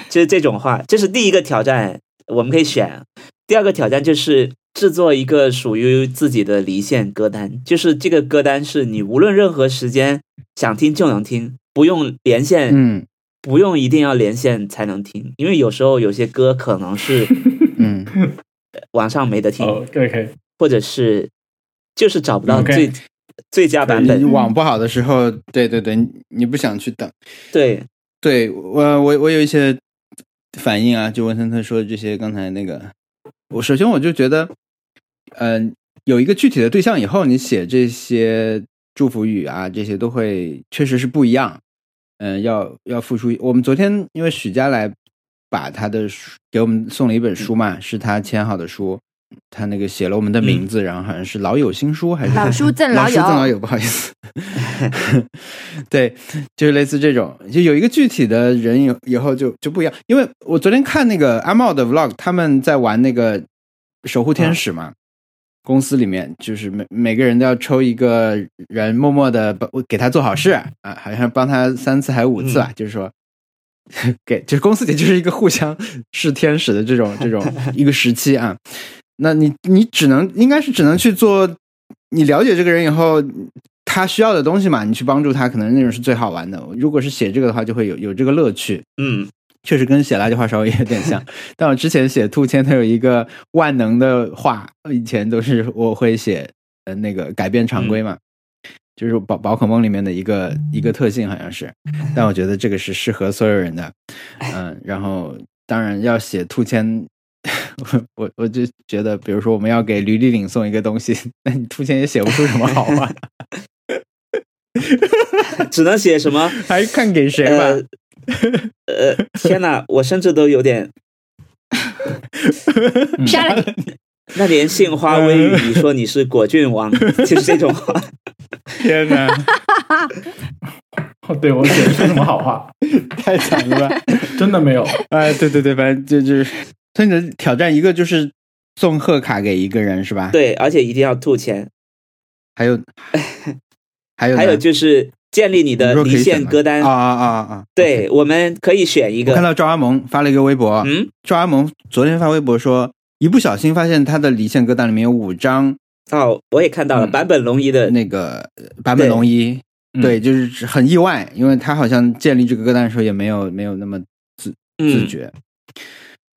就是这种话，这是第一个挑战，我们可以选。第二个挑战就是制作一个属于自己的离线歌单，就是这个歌单是你无论任何时间想听就能听，不用连线，嗯不用一定要连线才能听，因为有时候有些歌可能是 嗯，网上没得听，哦，可以可以，或者是就是找不到最最佳版你本。网不好的时候，对对对，你你不想去等。对，对我我我有一些反应啊，就文森特说的这些，刚才那个，我首先我就觉得，嗯、有一个具体的对象以后，你写这些祝福语啊，这些都会确实是不一样。嗯、要要付出。我们昨天因为许佳来把他的书给我们送了一本书嘛，是他签好的书，他那个写了我们的名字，然后好像是老友新书还是老书 赠老老友书赠老友，不好意思。对，就是类似这种，就有一个具体的人以以后就就不一样。因为我昨天看那个阿茂的 vlog，他们在玩那个守护天使嘛，公司里面就是每每个人都要抽一个人，默默的给他做好事啊，好像帮他三次还是五次吧，就是说。给，就是公司里就是一个互相是天使的这种 这种一个时期啊，那你你只能应该是只能去做，你了解这个人以后，他需要的东西嘛，你去帮助他，可能那种是最好玩的。如果是写这个的话，就会有有这个乐趣。嗯，确实跟写垃圾话稍微有点像，但我之前写兔签，它有一个万能的话，以前都是我会写呃那个改变常规嘛，就是宝宝可梦里面的一个一个特性好像是，但我觉得这个是适合所有人的，嗯，然后当然要写兔签。我我我就觉得，比如说我们要给吕丽玲送一个东西，那你兔签也写不出什么好话，只能写什么？还是看给谁吧。呃 呃，天哪，我甚至都有点，杀了你！那连杏花微雨，你说你是果郡王，就是这种话。天哪，哦，对我写不出什么好话，太惨了吧！真的没有。哎，对对对，反正就就是，所以你的挑战一个就是送贺卡给一个人是吧？，对，而且一定要吐钱。还有还有还有就是建立你你的离线歌单。啊。啊啊啊！对，我们可以选一个。我看到赵阿蒙发了一个微博，嗯，赵阿蒙昨天发微博说，一不小心发现他的离线歌单里面有五张哦，我也看到了嗯。坂本龙一的。那个呃版本龙一，嗯。对，就是很意外，因为他好像建立这个歌单的时候也没有没有那么自自，觉。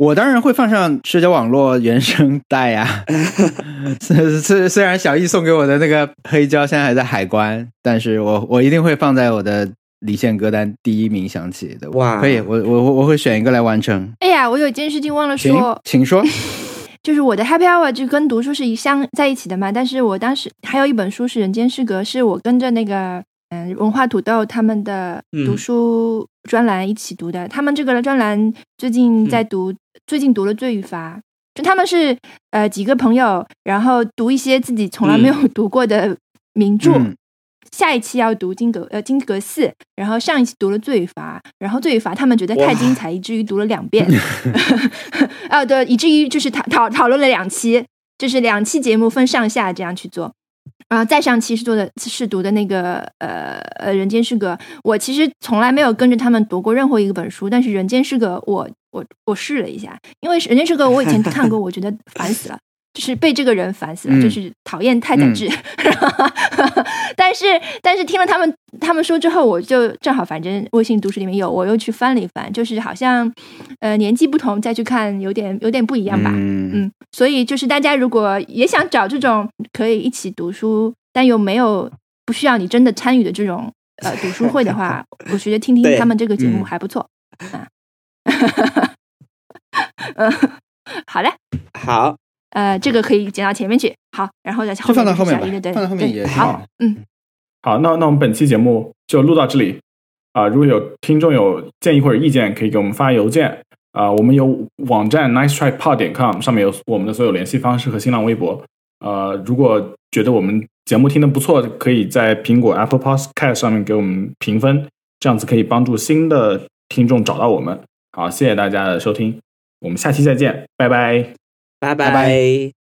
我当然会放上社交网络原声带呀、虽虽虽然小易送给我的那个黑胶现在还在海关，但是我我一定会放在我的离线歌单第一名响起的。哇可以，我我我我会选一个来完成。哎呀，我有一件事情忘了说，请说。就是我的 Happy Hour 就跟读书是一相在一起的嘛。但是我当时还有一本书是《人间失格》，是我跟着那个嗯文化土豆他们的嗯读书专栏一起读的。他们这个专栏最近在读，最近读了《罪与罚》，就他们是呃几个朋友，然后读一些自己从来没有读过的名著。嗯下一期要读金阁呃金阁寺，然后上一期读了罪与罚，然后罪与罚他们觉得太精彩，以至于读了两遍，啊 对，以至于就是讨讨讨论了两期，就是两期节目分上下这样去做。然后再上期是做的是读的那个呃呃《人间失格》，我其实从来没有跟着他们读过任何一个本书，但是《人间失格》我我我试了一下，因为《人间失格》我以前看过，我觉得烦死了。就是被这个人烦死了，嗯就是讨厌太宰治。但是但是听了他们他们说之后，我就正好反正微信读书里面有，我又去翻了一翻，就是好像呃年纪不同再去看有点有点不一样吧。嗯嗯，所以就是大家如果也想找这种可以一起读书，但又没有不需要你真的参与的这种呃读书会的话，我觉得听听他们这个节目嗯还不错。啊，嗯，好嘞，好，呃，这个可以剪到前面去。好，然后再就放到后面吧下一个对，放到后面对也挺好好。嗯，好，那那我们本期节目就录到这里啊、如果有听众有建议或者意见，可以给我们发邮件啊、我们有网站 nice try pod 点 com，上面有我们的所有联系方式和新浪微博。呃，如果觉得我们节目听得不错，可以在苹果 Apple Podcast 上面给我们评分，这样子可以帮助新的听众找到我们。好，谢谢大家的收听，我们下期再见，拜拜拜。拜拜拜